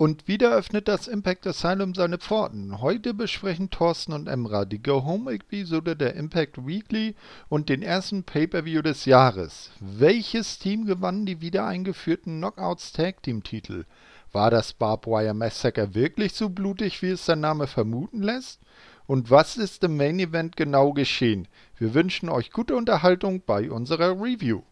Und wieder öffnet das Impact Asylum seine Pforten. Heute besprechen Thorsten und Emra die Go-Home-Episode der Impact Weekly und den ersten Pay-Per-View des Jahres. Welches Team gewann die wieder eingeführten Knockouts Tag Team Titel? War das Barbed Wire Massacre wirklich so blutig, wie es der Name vermuten lässt? Und was ist im Main Event genau geschehen? Wir wünschen euch gute Unterhaltung bei unserer Review.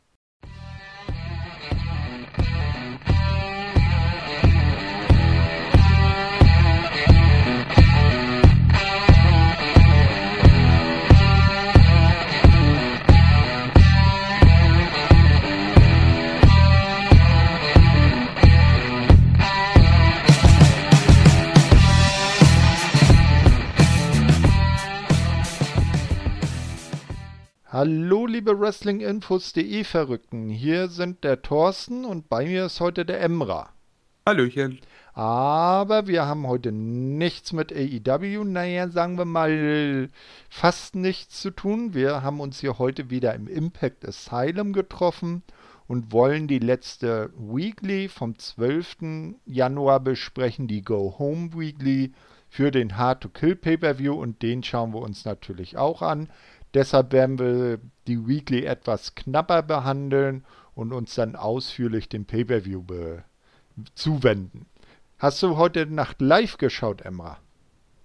Hallo liebe Wrestlinginfos.de Verrückten, hier sind der Thorsten und bei mir ist heute der Emra. Hallöchen. Aber wir haben heute nichts mit AEW, naja, sagen wir mal fast nichts zu tun. Wir haben uns hier heute wieder im Impact Asylum getroffen und wollen die letzte Weekly vom 12. Januar besprechen, die Go Home Weekly für den Hard to Kill Pay-Per-View und den schauen wir uns natürlich auch an. Deshalb werden wir die Weekly etwas knapper behandeln und uns dann ausführlich dem Pay-Per-View zuwenden. Hast du heute Nacht live geschaut, Emma?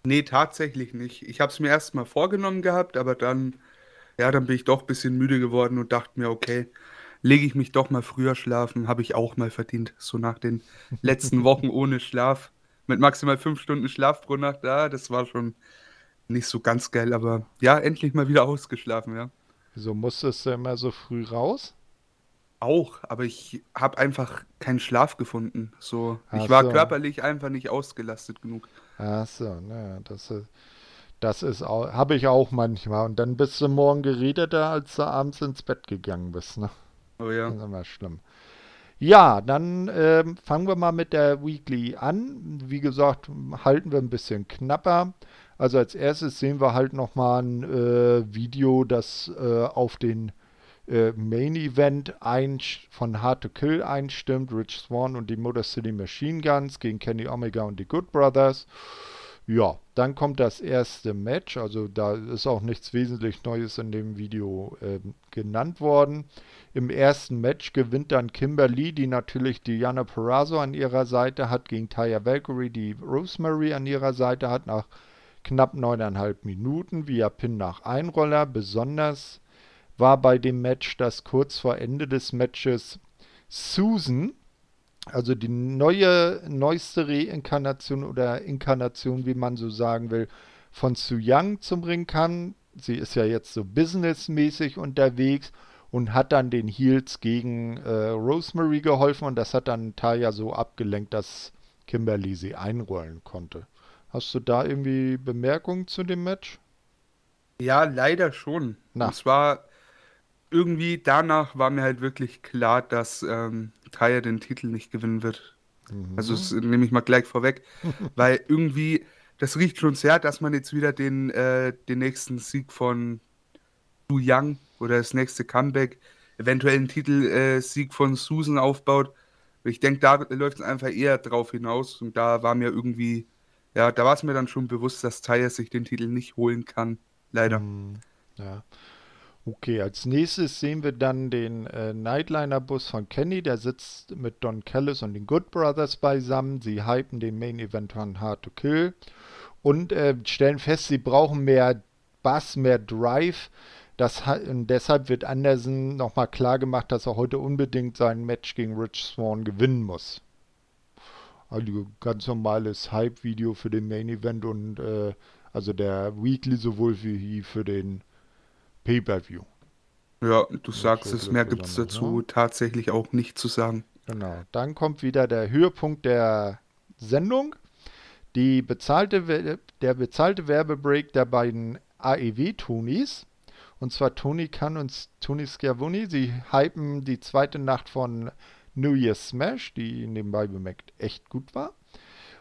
Nee, tatsächlich nicht. Ich habe es mir erst mal vorgenommen gehabt, aber dann, ja, dann bin ich doch ein bisschen müde geworden und dachte mir, okay, lege ich mich doch mal früher schlafen, habe ich auch mal verdient. So nach den letzten Wochen ohne Schlaf. Mit maximal fünf Stunden Schlaf pro Nacht, ja, das war schon nicht so ganz geil, aber ja, endlich mal wieder ausgeschlafen, ja. Wieso musstest du immer so früh raus? Auch, aber ich habe einfach keinen Schlaf gefunden. So, Ach ich war so. körperlich einfach nicht ausgelastet genug. Ach so, naja, das ist, das ist auch, habe ich auch manchmal. Und dann bist du morgen geredeter, als du abends ins Bett gegangen bist, ne? Oh ja. Das ist immer schlimm. Ja, dann ähm, fangen wir mal mit der Weekly an. Wie gesagt, halten wir ein bisschen knapper. Also als erstes sehen wir halt nochmal ein äh, Video, das äh, auf den äh, Main Event von Hard to Kill einstimmt. Rich Swan und die Motor City Machine Guns gegen Kenny Omega und die Good Brothers. Ja, dann kommt das erste Match. Also da ist auch nichts wesentlich Neues in dem Video ähm, genannt worden. Im ersten Match gewinnt dann Kimberly, die natürlich Diana Perazzo an ihrer Seite hat, gegen Taya Valkyrie, die Rosemary an ihrer Seite hat, nach knapp neuneinhalb Minuten via Pin nach Einroller. Besonders war bei dem Match, dass kurz vor Ende des Matches Susan, also die neue, neueste Reinkarnation oder Inkarnation, wie man so sagen will, von Su Yang zum Ring kam. Sie ist ja jetzt so businessmäßig unterwegs und hat dann den Heels gegen äh, Rosemary geholfen und das hat dann Taya so abgelenkt, dass Kimberly sie einrollen konnte. Hast du da irgendwie Bemerkungen zu dem Match? Ja, leider schon. Na. Und zwar irgendwie danach war mir halt wirklich klar, dass ähm, Taya den Titel nicht gewinnen wird. Mhm. Also das nehme ich mal gleich vorweg, weil irgendwie das riecht schon sehr, dass man jetzt wieder den, äh, den nächsten Sieg von Su Young oder das nächste Comeback, eventuell einen Titelsieg äh, von Susan aufbaut. Ich denke, da läuft es einfach eher drauf hinaus und da war mir irgendwie ja, da war es mir dann schon bewusst, dass Taya sich den Titel nicht holen kann. Leider. Mm, ja. Okay, als nächstes sehen wir dann den äh, Nightliner-Bus von Kenny. Der sitzt mit Don Callis und den Good Brothers beisammen. Sie hypen den Main Event von Hard to Kill und äh, stellen fest, sie brauchen mehr Bass, mehr Drive. Das, und deshalb wird Anderson nochmal klar gemacht, dass er heute unbedingt sein Match gegen Rich Swan gewinnen muss. Also ganz normales Hype-Video für den Main Event und äh, also der Weekly sowohl wie für den Pay-Per-View. Ja, du sagst es, mehr gibt es dazu ne? tatsächlich auch nicht zu sagen. Genau, dann kommt wieder der Höhepunkt der Sendung. Die bezahlte, der bezahlte Werbebreak der beiden AEW-Tonis. Und zwar Tony Khan und Tony Schiavoni. Sie hypen die zweite Nacht von New Year's Smash, die nebenbei bemerkt echt gut war,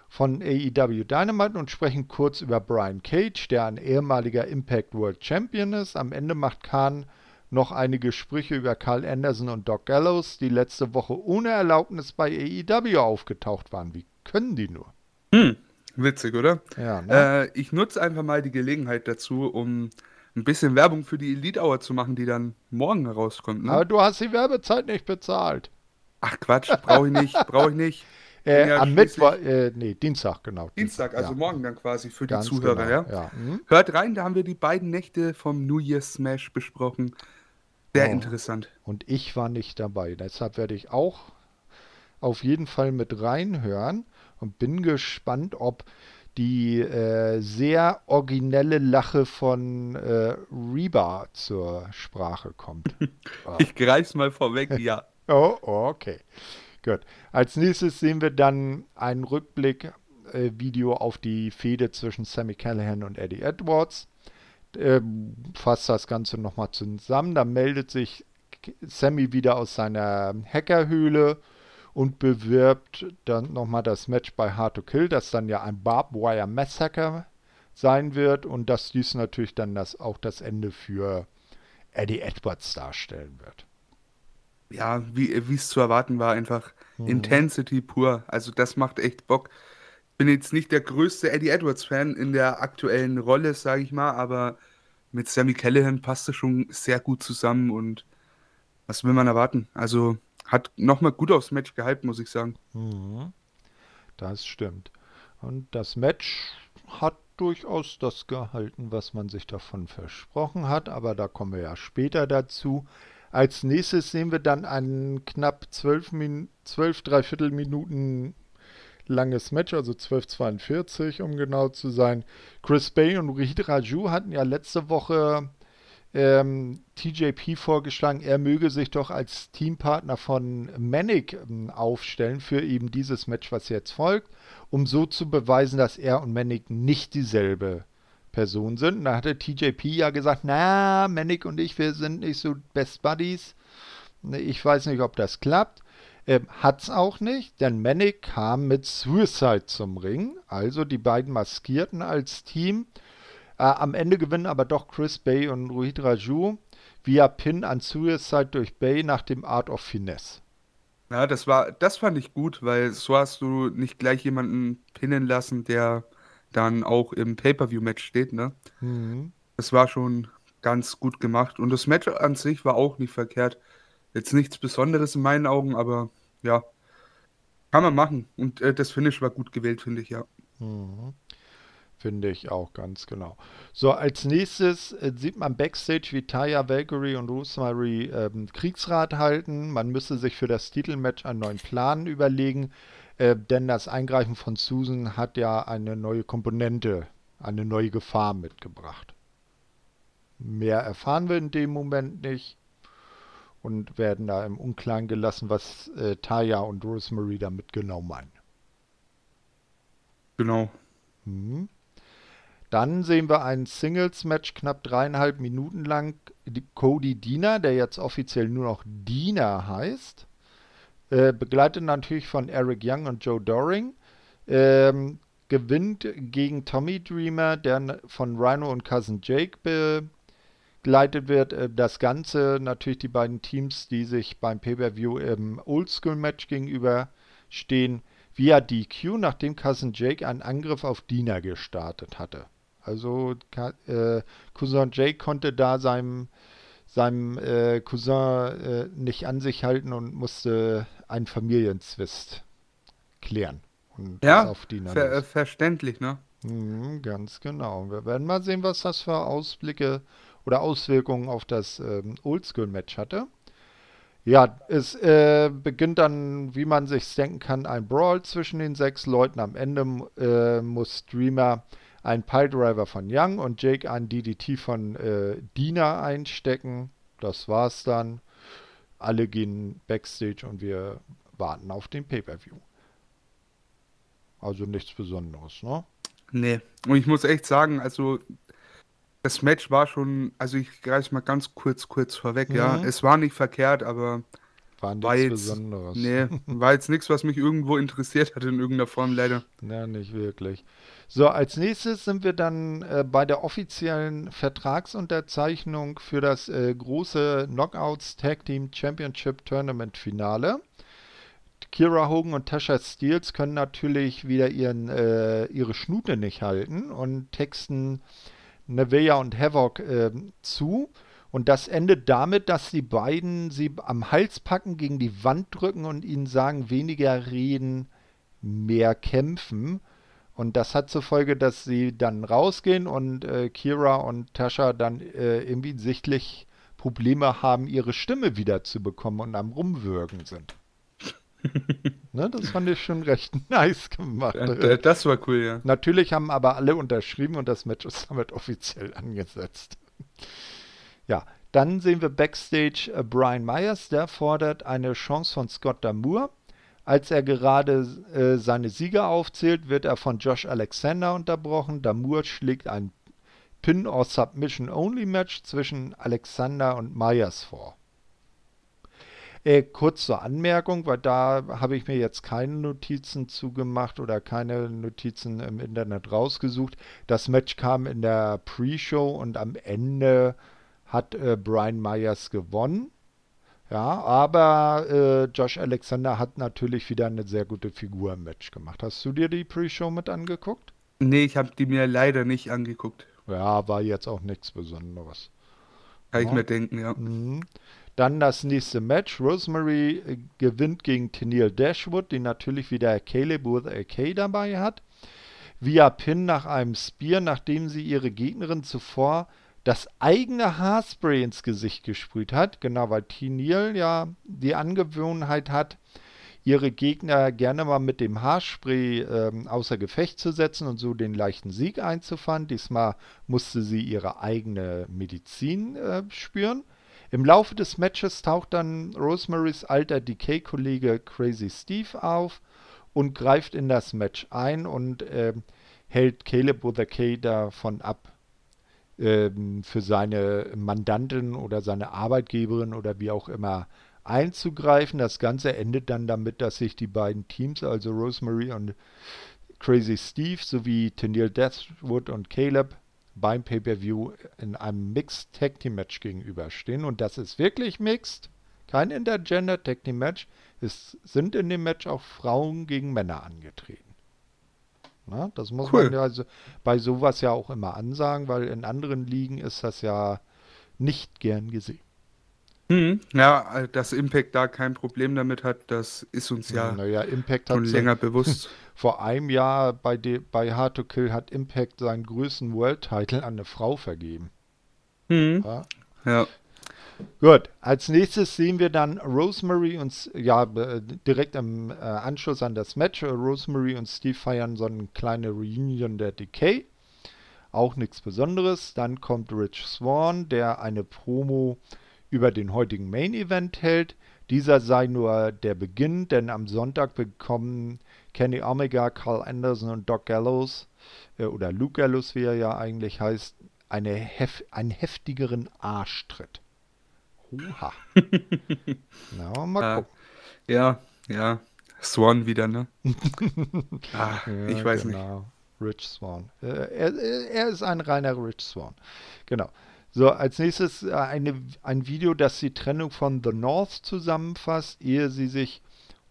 von AEW Dynamite und sprechen kurz über Brian Cage, der ein ehemaliger Impact World Champion ist. Am Ende macht Khan noch einige Sprüche über Carl Anderson und Doc Gallows, die letzte Woche ohne Erlaubnis bei AEW aufgetaucht waren. Wie können die nur. Hm, witzig, oder? Ja, ne? äh, ich nutze einfach mal die Gelegenheit dazu, um ein bisschen Werbung für die Elite Hour zu machen, die dann morgen herauskommt. Ne? Aber du hast die Werbezeit nicht bezahlt. Ach Quatsch, brauche ich nicht, brauche ich nicht. Äh, ja am Mittwoch, äh, nee, Dienstag, genau. Dienstag, also ja. morgen dann quasi für Ganz die Zuhörer, genau, ja. ja. Mhm. Hört rein, da haben wir die beiden Nächte vom New Year Smash besprochen. Sehr oh. interessant. Und ich war nicht dabei. Deshalb werde ich auch auf jeden Fall mit reinhören und bin gespannt, ob die äh, sehr originelle Lache von äh, Reba zur Sprache kommt. ich greif's mal vorweg, ja. Oh, okay. Gut. Als nächstes sehen wir dann ein Rückblick-Video äh, auf die Fehde zwischen Sammy Callahan und Eddie Edwards. Äh, fasst das Ganze nochmal zusammen. Da meldet sich Sammy wieder aus seiner Hackerhöhle und bewirbt dann nochmal das Match bei Hard to Kill, das dann ja ein Barbed Wire Massacre sein wird und dass dies natürlich dann das, auch das Ende für Eddie Edwards darstellen wird. Ja, wie es zu erwarten war, einfach mhm. Intensity pur. Also das macht echt Bock. Bin jetzt nicht der größte Eddie Edwards-Fan in der aktuellen Rolle, sage ich mal, aber mit Sammy Callahan passt es schon sehr gut zusammen und was will man erwarten? Also hat nochmal gut aufs Match gehalten, muss ich sagen. Mhm. Das stimmt. Und das Match hat durchaus das gehalten, was man sich davon versprochen hat, aber da kommen wir ja später dazu. Als nächstes sehen wir dann ein knapp 12, Min 12 dreiviertel Minuten langes Match, also 12:42 um genau zu sein. Chris Bay und Rohit Raju hatten ja letzte Woche ähm, TJP vorgeschlagen, er möge sich doch als Teampartner von Manic ähm, aufstellen für eben dieses Match, was jetzt folgt, um so zu beweisen, dass er und Manic nicht dieselbe Person sind. Da hatte TJP ja gesagt, na, Manic und ich, wir sind nicht so Best Buddies. Ich weiß nicht, ob das klappt. Ähm, hat's auch nicht, denn Manic kam mit Suicide zum Ring, also die beiden maskierten als Team äh, am Ende gewinnen aber doch Chris Bay und Rohit Raju via Pin an Suicide durch Bay nach dem Art of Finesse. Ja, das war, das fand ich gut, weil so hast du nicht gleich jemanden pinnen lassen, der dann auch im Pay-Per-View-Match steht, ne? Mhm. Das war schon ganz gut gemacht. Und das Match an sich war auch nicht verkehrt. Jetzt nichts Besonderes in meinen Augen, aber ja, kann man machen. Und äh, das Finish war gut gewählt, finde ich, ja. Mhm. Finde ich auch ganz genau. So, als nächstes äh, sieht man Backstage, wie Taya, Valkyrie und Rosemary ähm, Kriegsrat halten. Man müsse sich für das Titelmatch einen neuen Plan überlegen, äh, denn das Eingreifen von Susan hat ja eine neue Komponente, eine neue Gefahr mitgebracht. Mehr erfahren wir in dem Moment nicht und werden da im Unklaren gelassen, was äh, Taya und Rosemary damit genau meinen. Genau. Mhm. Dann sehen wir ein Singles-Match knapp dreieinhalb Minuten lang. Cody Diener, der jetzt offiziell nur noch Diener heißt, äh, begleitet natürlich von Eric Young und Joe Doring, ähm, gewinnt gegen Tommy Dreamer, der von Rhino und Cousin Jake begleitet wird. Äh, das Ganze natürlich die beiden Teams, die sich beim Pay-Per-View im Oldschool-Match gegenüberstehen, via DQ, nachdem Cousin Jake einen Angriff auf Diener gestartet hatte. Also äh, Cousin Jake konnte da seinem, seinem äh, Cousin äh, nicht an sich halten und musste einen Familienzwist klären. Ja, ver verständlich, ne? Mhm, ganz genau. Wir werden mal sehen, was das für Ausblicke oder Auswirkungen auf das ähm, Oldschool-Match hatte. Ja, es äh, beginnt dann, wie man sich denken kann, ein Brawl zwischen den sechs Leuten. Am Ende äh, muss Streamer ein Piledriver von Young und Jake ein DDT von äh, Dina einstecken. Das war's dann. Alle gehen backstage und wir warten auf den Pay-Per-View. Also nichts Besonderes, ne? Nee. Und ich muss echt sagen, also das Match war schon, also ich greife mal ganz kurz, kurz vorweg, mhm. ja. Es war nicht verkehrt, aber war nichts war jetzt, Besonderes. Nee, war jetzt nichts, was mich irgendwo interessiert hat in irgendeiner Form, leider. Ja, nicht wirklich. So, als nächstes sind wir dann äh, bei der offiziellen Vertragsunterzeichnung für das äh, große Knockouts Tag Team Championship Tournament Finale. Kira Hogan und Tasha Steels können natürlich wieder ihren, äh, ihre Schnute nicht halten und texten Nevea und Havoc äh, zu. Und das endet damit, dass die beiden sie am Hals packen, gegen die Wand drücken und ihnen sagen, weniger reden, mehr kämpfen. Und das hat zur Folge, dass sie dann rausgehen und äh, Kira und Tasha dann äh, irgendwie sichtlich Probleme haben, ihre Stimme wiederzubekommen und am Rumwürgen sind. ne, das fand ich schon recht nice gemacht. Das war cool, ja. Natürlich haben aber alle unterschrieben und das Match ist damit offiziell angesetzt. Ja, dann sehen wir backstage äh, Brian Myers, der fordert eine Chance von Scott Damour. Als er gerade äh, seine Sieger aufzählt, wird er von Josh Alexander unterbrochen. Damour schlägt ein Pin- or Submission-Only-Match zwischen Alexander und Myers vor. Äh, kurz zur Anmerkung, weil da habe ich mir jetzt keine Notizen zugemacht oder keine Notizen im Internet rausgesucht. Das Match kam in der Pre-Show und am Ende hat äh, Brian Myers gewonnen. Ja, aber äh, Josh Alexander hat natürlich wieder eine sehr gute Figur im Match gemacht. Hast du dir die Pre-Show mit angeguckt? Nee, ich habe die mir leider nicht angeguckt. Ja, war jetzt auch nichts Besonderes. Kann ja. ich mir denken, ja. Mhm. Dann das nächste Match. Rosemary äh, gewinnt gegen Tennille Dashwood, die natürlich wieder Caleb with AK dabei hat. Via Pin nach einem Spear, nachdem sie ihre Gegnerin zuvor das eigene Haarspray ins Gesicht gesprüht hat. Genau, weil Tennille ja die Angewohnheit hat, ihre Gegner gerne mal mit dem Haarspray ähm, außer Gefecht zu setzen und so den leichten Sieg einzufahren. Diesmal musste sie ihre eigene Medizin äh, spüren. Im Laufe des Matches taucht dann Rosemarys alter Decay-Kollege Crazy Steve auf und greift in das Match ein und äh, hält Caleb K davon ab, ähm, für seine Mandantin oder seine Arbeitgeberin oder wie auch immer einzugreifen. Das Ganze endet dann damit, dass sich die beiden Teams, also Rosemary und Crazy Steve sowie Tennille Deathwood und Caleb, beim Pay-Per-View in einem Mixed Tag Team Match gegenüberstehen. Und das ist wirklich Mixed, kein Intergender Tag Team Match. Es sind in dem Match auch Frauen gegen Männer angetreten. Na, das muss cool. man ja also bei sowas ja auch immer ansagen, weil in anderen Ligen ist das ja nicht gern gesehen. Mhm. Ja, dass Impact da kein Problem damit hat, das ist uns ja, naja, Impact schon länger bewusst. Vor einem Jahr bei, de, bei Hard to Kill hat Impact seinen größten World-Title an eine Frau vergeben. Ja. ja. Gut, als nächstes sehen wir dann Rosemary und ja, direkt im äh, Anschluss an das Match. Rosemary und Steve feiern so eine kleine Reunion der Decay. Auch nichts Besonderes. Dann kommt Rich Swan, der eine Promo über den heutigen Main Event hält. Dieser sei nur der Beginn, denn am Sonntag bekommen Kenny Omega, Carl Anderson und Doc Gallows, äh, oder Luke Gallows, wie er ja eigentlich heißt, hef einen heftigeren Arschtritt. Oha. Na, mal gucken. Uh, ja, ja. Swan wieder, ne? ah, ja, ich weiß genau. nicht. Rich Swan. Äh, er, er, ist ein reiner Rich Swan. Genau. So, als nächstes äh, eine, ein Video, das die Trennung von The North zusammenfasst, ehe sie sich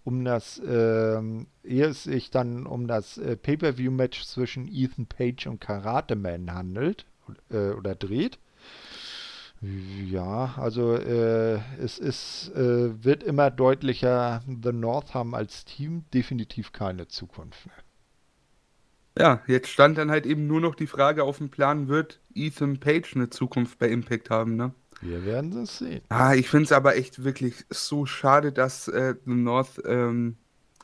um das, äh, ehe es sich dann um das äh, Pay-Per-View-Match zwischen Ethan Page und Karate Man handelt äh, oder dreht. Ja, also äh, es ist, äh, wird immer deutlicher, The North haben als Team definitiv keine Zukunft mehr. Ja, jetzt stand dann halt eben nur noch die Frage auf dem Plan, wird Ethan Page eine Zukunft bei Impact haben, ne? Wir werden es sehen. Ah, ich finde es aber echt wirklich so schade, dass äh, The North ähm,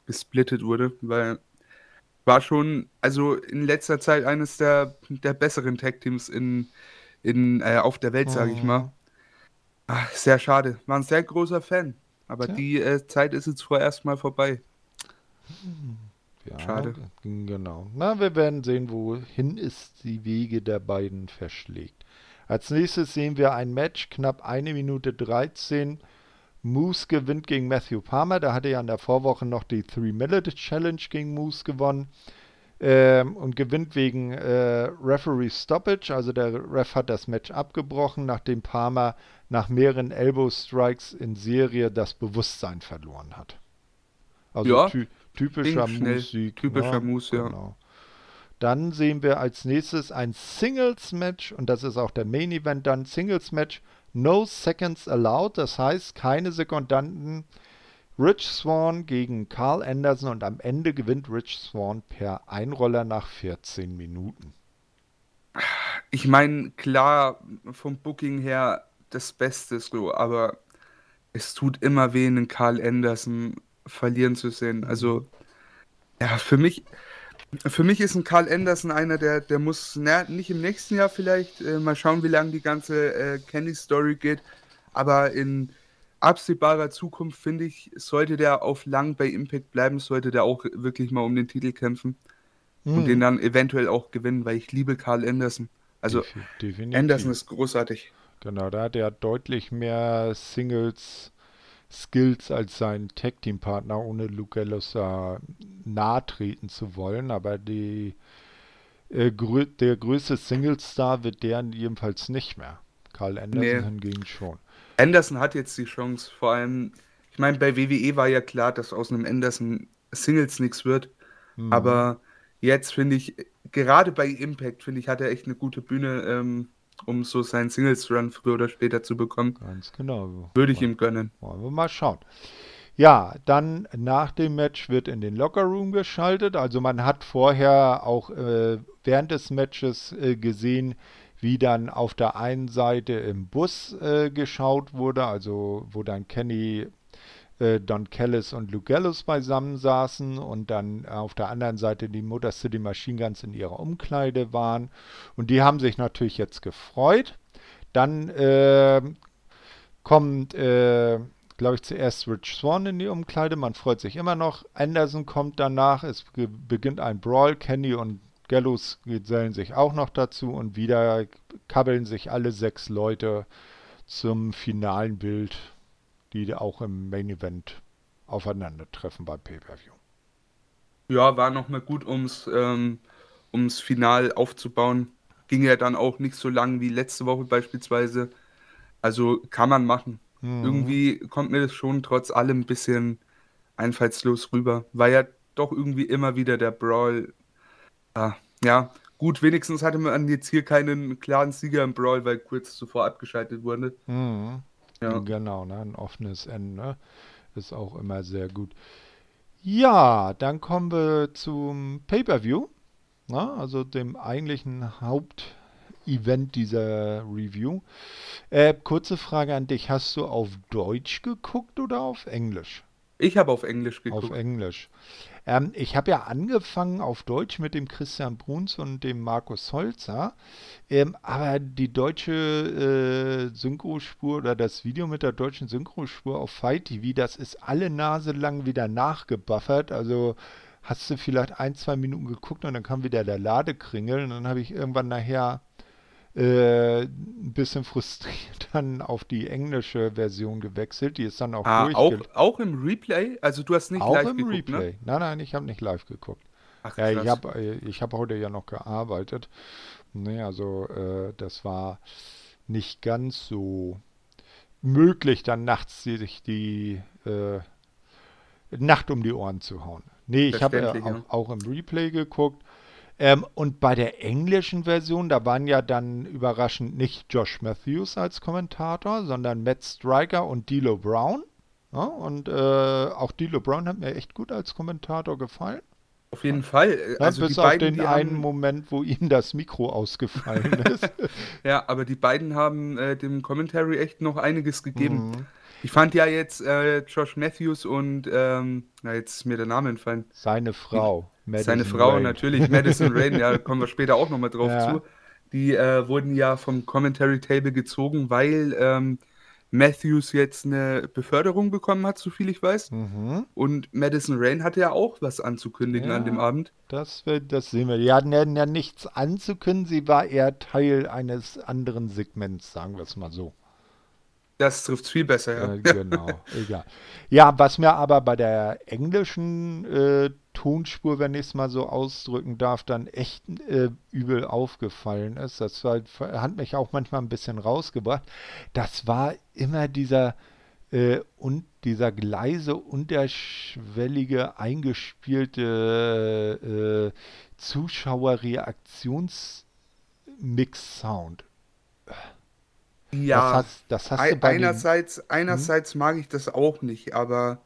gesplittet wurde, weil war schon, also in letzter Zeit eines der, der besseren Tag-Teams in, in, äh, auf der Welt, sage ich mal. Ach, sehr schade. War ein sehr großer Fan. Aber ja. die äh, Zeit ist jetzt vorerst mal vorbei. Ja, Schade. Genau. Na, wir werden sehen, wohin es die Wege der beiden verschlägt. Als nächstes sehen wir ein Match, knapp eine Minute 13. Moose gewinnt gegen Matthew Palmer. Da hatte er in der Vorwoche noch die Three-Minute Challenge gegen Moose gewonnen. Ähm, und gewinnt wegen äh, Referee Stoppage. Also der Ref hat das Match abgebrochen, nachdem Palmer nach mehreren Elbow Strikes in Serie das Bewusstsein verloren hat. Also ja, ty typischer Musik. Typischer ne? Mus, ja. Genau. Dann sehen wir als nächstes ein Singles-Match und das ist auch der Main-Event dann. Singles-Match, no seconds allowed, das heißt keine Sekundanten. Rich Swan gegen Carl Anderson und am Ende gewinnt Rich Swan per Einroller nach 14 Minuten. Ich meine, klar, vom Booking her das Beste so, aber es tut immer weh, einen Carl Anderson verlieren zu sehen. Also, ja, für mich, für mich ist ein Carl Anderson einer, der, der muss na, nicht im nächsten Jahr vielleicht, äh, mal schauen, wie lange die ganze äh, Kenny-Story geht, aber in absehbarer Zukunft, finde ich, sollte der auf lang bei Impact bleiben, sollte der auch wirklich mal um den Titel kämpfen hm. und den dann eventuell auch gewinnen, weil ich liebe Carl Anderson. Also Definitiv. Anderson ist großartig. Genau, da hat er deutlich mehr Singles Skills als sein Tag Team Partner, ohne Luke Gallows da nahe treten zu wollen, aber die äh, grö der größte Singles Star wird der jedenfalls nicht mehr. Carl Anderson nee. hingegen schon. Anderson hat jetzt die Chance, vor allem, ich meine, bei WWE war ja klar, dass aus einem Anderson Singles nichts wird, mhm. aber jetzt finde ich, gerade bei Impact, finde ich, hat er echt eine gute Bühne, ähm, um so seinen Singles-Run früher oder später zu bekommen. Ganz genau. Würde ich ihm gönnen. Wollen wir mal schauen. Ja, dann nach dem Match wird in den Locker-Room geschaltet. Also man hat vorher auch äh, während des Matches äh, gesehen, wie dann auf der einen Seite im Bus äh, geschaut wurde, also wo dann Kenny, äh, Don Callis und Luke Gallows beisammen saßen und dann auf der anderen Seite die Motor City Machine Guns in ihrer Umkleide waren. Und die haben sich natürlich jetzt gefreut. Dann äh, kommt, äh, glaube ich, zuerst Rich Swan in die Umkleide. Man freut sich immer noch. Anderson kommt danach. Es beginnt ein Brawl. Kenny und Gallows gesellen sich auch noch dazu und wieder kabbeln sich alle sechs Leute zum finalen Bild, die auch im Main Event aufeinandertreffen beim Pay-Per-View. Ja, war nochmal gut, ums, ähm, ums Final aufzubauen. Ging ja dann auch nicht so lang wie letzte Woche beispielsweise. Also kann man machen. Mhm. Irgendwie kommt mir das schon trotz allem ein bisschen einfallslos rüber. War ja doch irgendwie immer wieder der Brawl Ah, ja, gut, wenigstens hatte man jetzt hier keinen klaren Sieger im Brawl, weil kurz zuvor abgeschaltet wurde. Mhm. Ja. Genau, ne? ein offenes Ende ne? ist auch immer sehr gut. Ja, dann kommen wir zum Pay-Per-View, ne? also dem eigentlichen Hauptevent dieser Review. Äh, kurze Frage an dich, hast du auf Deutsch geguckt oder auf Englisch? Ich habe auf Englisch geguckt. Auf Englisch. Ähm, ich habe ja angefangen auf Deutsch mit dem Christian Bruns und dem Markus Holzer, ähm, aber die deutsche äh, Synchrospur oder das Video mit der deutschen Synchrospur auf Fight TV, das ist alle Nase lang wieder nachgebuffert. Also hast du vielleicht ein, zwei Minuten geguckt und dann kam wieder der Ladekringel und dann habe ich irgendwann nachher äh, ein bisschen frustriert dann auf die englische Version gewechselt. Die ist dann auch ah, auch, auch im Replay? Also du hast nicht auch live geguckt, ne? Replay. Ne? Nein, nein, ich habe nicht live geguckt. Ach, ja, ich habe äh, ich hab heute ja noch gearbeitet. Nee, also äh, das war nicht ganz so möglich, dann nachts sich die äh, Nacht um die Ohren zu hauen. Nee, ich habe äh, auch, auch, im Replay geguckt. Ähm, und bei der englischen Version, da waren ja dann überraschend nicht Josh Matthews als Kommentator, sondern Matt Striker und D'Lo Brown. Ja, und äh, auch D'Lo Brown hat mir echt gut als Kommentator gefallen. Auf jeden Fall. Also ja, bis auf den einen haben... Moment, wo ihm das Mikro ausgefallen ist. ja, aber die beiden haben äh, dem Commentary echt noch einiges gegeben. Mhm. Ich fand ja jetzt äh, Josh Matthews und, ähm, na, jetzt ist mir der Name entfallen. Seine Frau. Madison Seine Frau Rain. natürlich, Madison Rain, ja, kommen wir später auch nochmal drauf ja. zu. Die äh, wurden ja vom Commentary Table gezogen, weil ähm, Matthews jetzt eine Beförderung bekommen hat, so viel ich weiß. Mhm. Und Madison Rain hatte ja auch was anzukündigen ja, an dem Abend. Das, das sehen wir. Die hatten ja nichts anzukündigen, sie war eher Teil eines anderen Segments, sagen wir es mal so. Das trifft viel besser, ja. Äh, genau, egal. Ja, was mir aber bei der englischen äh, Tonspur, wenn ich es mal so ausdrücken darf, dann echt äh, übel aufgefallen ist. Das war, hat mich auch manchmal ein bisschen rausgebracht. Das war immer dieser Äh, und dieser gleise, unterschwellige, eingespielte äh, Zuschauerreaktionsmix-Sound. Ja, das hast, das hast du bei einerseits, den, einerseits hm? mag ich das auch nicht, aber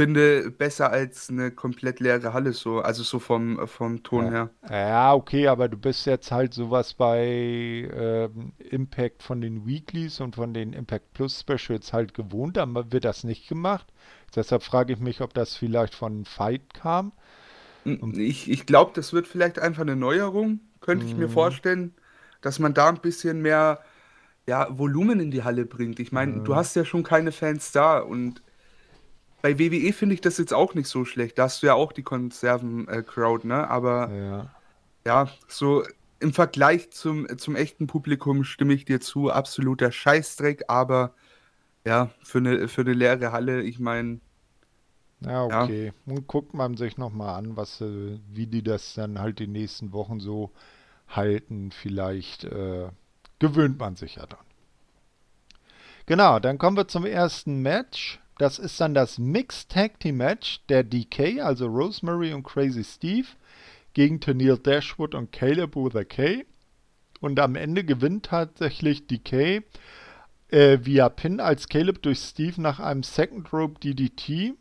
finde besser als eine komplett leere Halle so, also so vom, vom Ton ja. her. Ja, okay, aber du bist jetzt halt sowas bei ähm, Impact von den Weeklies und von den Impact Plus Specials halt gewohnt, dann wird das nicht gemacht. Deshalb frage ich mich, ob das vielleicht von Fight kam. Ich, ich glaube, das wird vielleicht einfach eine Neuerung, könnte ich mir mhm. vorstellen, dass man da ein bisschen mehr ja, Volumen in die Halle bringt. Ich meine, du hast ja schon keine Fans da und bei WWE finde ich das jetzt auch nicht so schlecht. Da hast du ja auch die Konserven-Crowd, ne? Aber ja. ja, so im Vergleich zum, zum echten Publikum stimme ich dir zu, absoluter Scheißdreck, aber ja, für eine, für eine leere Halle, ich meine. Ja, okay. Ja. Und guckt man sich nochmal an, was, äh, wie die das dann halt die nächsten Wochen so halten. Vielleicht äh, gewöhnt man sich ja dann. Genau, dann kommen wir zum ersten Match. Das ist dann das Mixed Tag Team Match der DK, also Rosemary und Crazy Steve, gegen Tennille Dashwood und Caleb with a K. Und am Ende gewinnt tatsächlich DK äh, via Pin, als Caleb durch Steve nach einem Second Rope DDT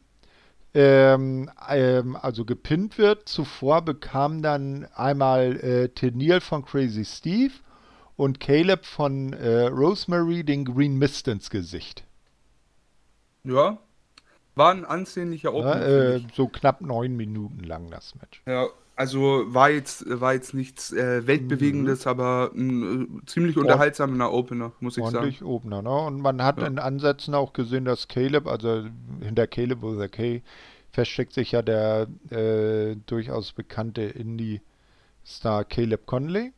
ähm, ähm, also gepinnt wird. Zuvor bekam dann einmal äh, Tennille von Crazy Steve und Caleb von äh, Rosemary den Green Mist ins Gesicht. Ja, war ein ansehnlicher Open. Ja, äh, so knapp neun Minuten lang das Match. Ja, also war jetzt, war jetzt nichts äh, Weltbewegendes, mhm. aber ein äh, ziemlich unterhaltsamer Opener, muss ich Ordentlich sagen. Opener, ne? Und man hat ja. in Ansätzen auch gesehen, dass Caleb, also hinter Caleb oder K, versteckt sich ja der äh, durchaus bekannte Indie-Star Caleb Conley.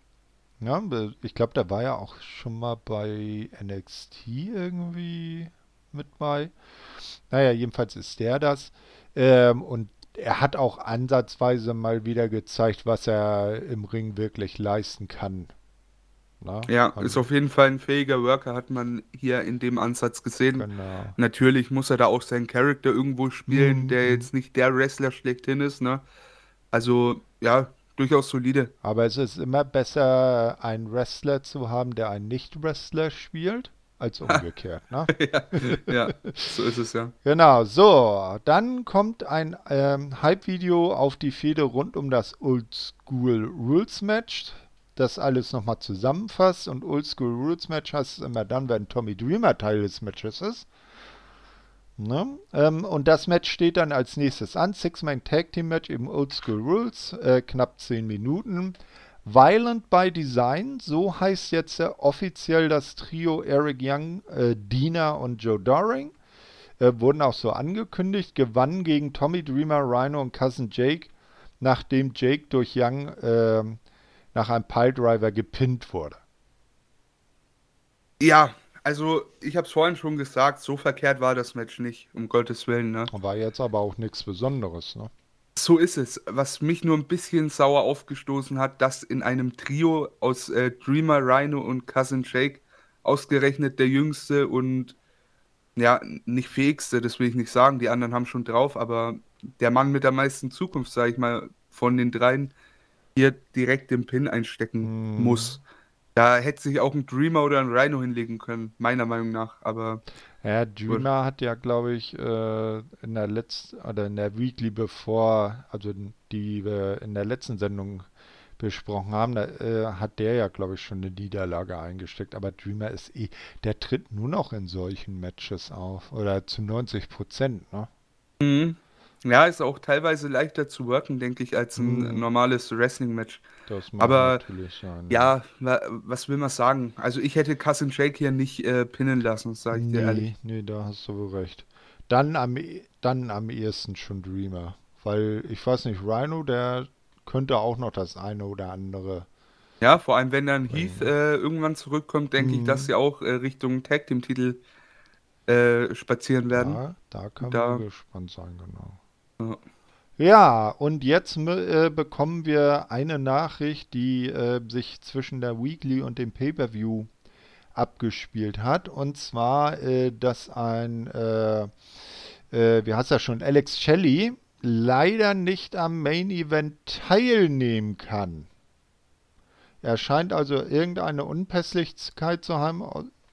Ja, ich glaube, der war ja auch schon mal bei NXT irgendwie mit bei. Naja, jedenfalls ist der das. Ähm, und er hat auch ansatzweise mal wieder gezeigt, was er im Ring wirklich leisten kann. Na? Ja, also, ist auf jeden Fall ein fähiger Worker, hat man hier in dem Ansatz gesehen. Genau. Natürlich muss er da auch seinen Charakter irgendwo spielen, mhm. der jetzt nicht der Wrestler schlechthin ist. Ne? Also, ja, durchaus solide. Aber es ist immer besser, einen Wrestler zu haben, der einen Nicht-Wrestler spielt, als umgekehrt. ne? ja, ja, so ist es ja. Genau, so, dann kommt ein ähm, Hype-Video auf die Fehde rund um das Old School Rules Match. Das alles nochmal zusammenfasst und Old School Rules Match heißt es immer dann, wenn Tommy Dreamer Teil des Matches ist. Ne? Ähm, und das Match steht dann als nächstes an. Six-Man Tag Team Match im Old School Rules, äh, knapp 10 Minuten. Violent by Design, so heißt jetzt äh, offiziell das Trio Eric Young, äh, Dina und Joe Doring. Äh, wurden auch so angekündigt, gewannen gegen Tommy Dreamer, Rhino und Cousin Jake, nachdem Jake durch Young ähm, nach einem Piledriver gepinnt wurde. Ja, also ich habe es vorhin schon gesagt, so verkehrt war das Match nicht, um Gottes Willen. Ne? War jetzt aber auch nichts Besonderes, ne? So ist es. Was mich nur ein bisschen sauer aufgestoßen hat, dass in einem Trio aus äh, Dreamer, Rhino und Cousin Jake ausgerechnet der jüngste und ja, nicht fähigste, das will ich nicht sagen, die anderen haben schon drauf, aber der Mann mit der meisten Zukunft, sage ich mal, von den dreien, hier direkt den Pin einstecken mm. muss. Da hätte sich auch ein Dreamer oder ein Rhino hinlegen können, meiner Meinung nach, aber ja, Dreamer hat ja, glaube ich, äh, in der letzten, oder in der Weekly bevor, also die wir in der letzten Sendung besprochen haben, da äh, hat der ja, glaube ich, schon eine Niederlage eingesteckt. Aber Dreamer ist eh, der tritt nur noch in solchen Matches auf. Oder zu 90 Prozent, ne? Mhm. Ja, ist auch teilweise leichter zu worken, denke ich, als ein mhm. normales Wrestling-Match. Das mag Aber natürlich sein. Ja, was will man sagen? Also ich hätte Cousin Jake hier nicht äh, pinnen lassen, sage ich nee, dir ehrlich. Nee, da hast du wohl recht. Dann am, dann am ehesten schon Dreamer. Weil ich weiß nicht, Rhino, der könnte auch noch das eine oder andere. Ja, vor allem wenn dann Heath äh, irgendwann zurückkommt, denke mhm. ich, dass mhm. sie auch äh, Richtung Tag Team Titel äh, spazieren werden. Ja, da kann da, man gespannt sein, genau. Ja. Und jetzt äh, bekommen wir eine Nachricht, die äh, sich zwischen der Weekly und dem Pay-Per-View abgespielt hat. Und zwar, äh, dass ein, äh, äh, wie heißt er schon, Alex Shelley leider nicht am Main Event teilnehmen kann. Er scheint also irgendeine Unpässlichkeit zu haben,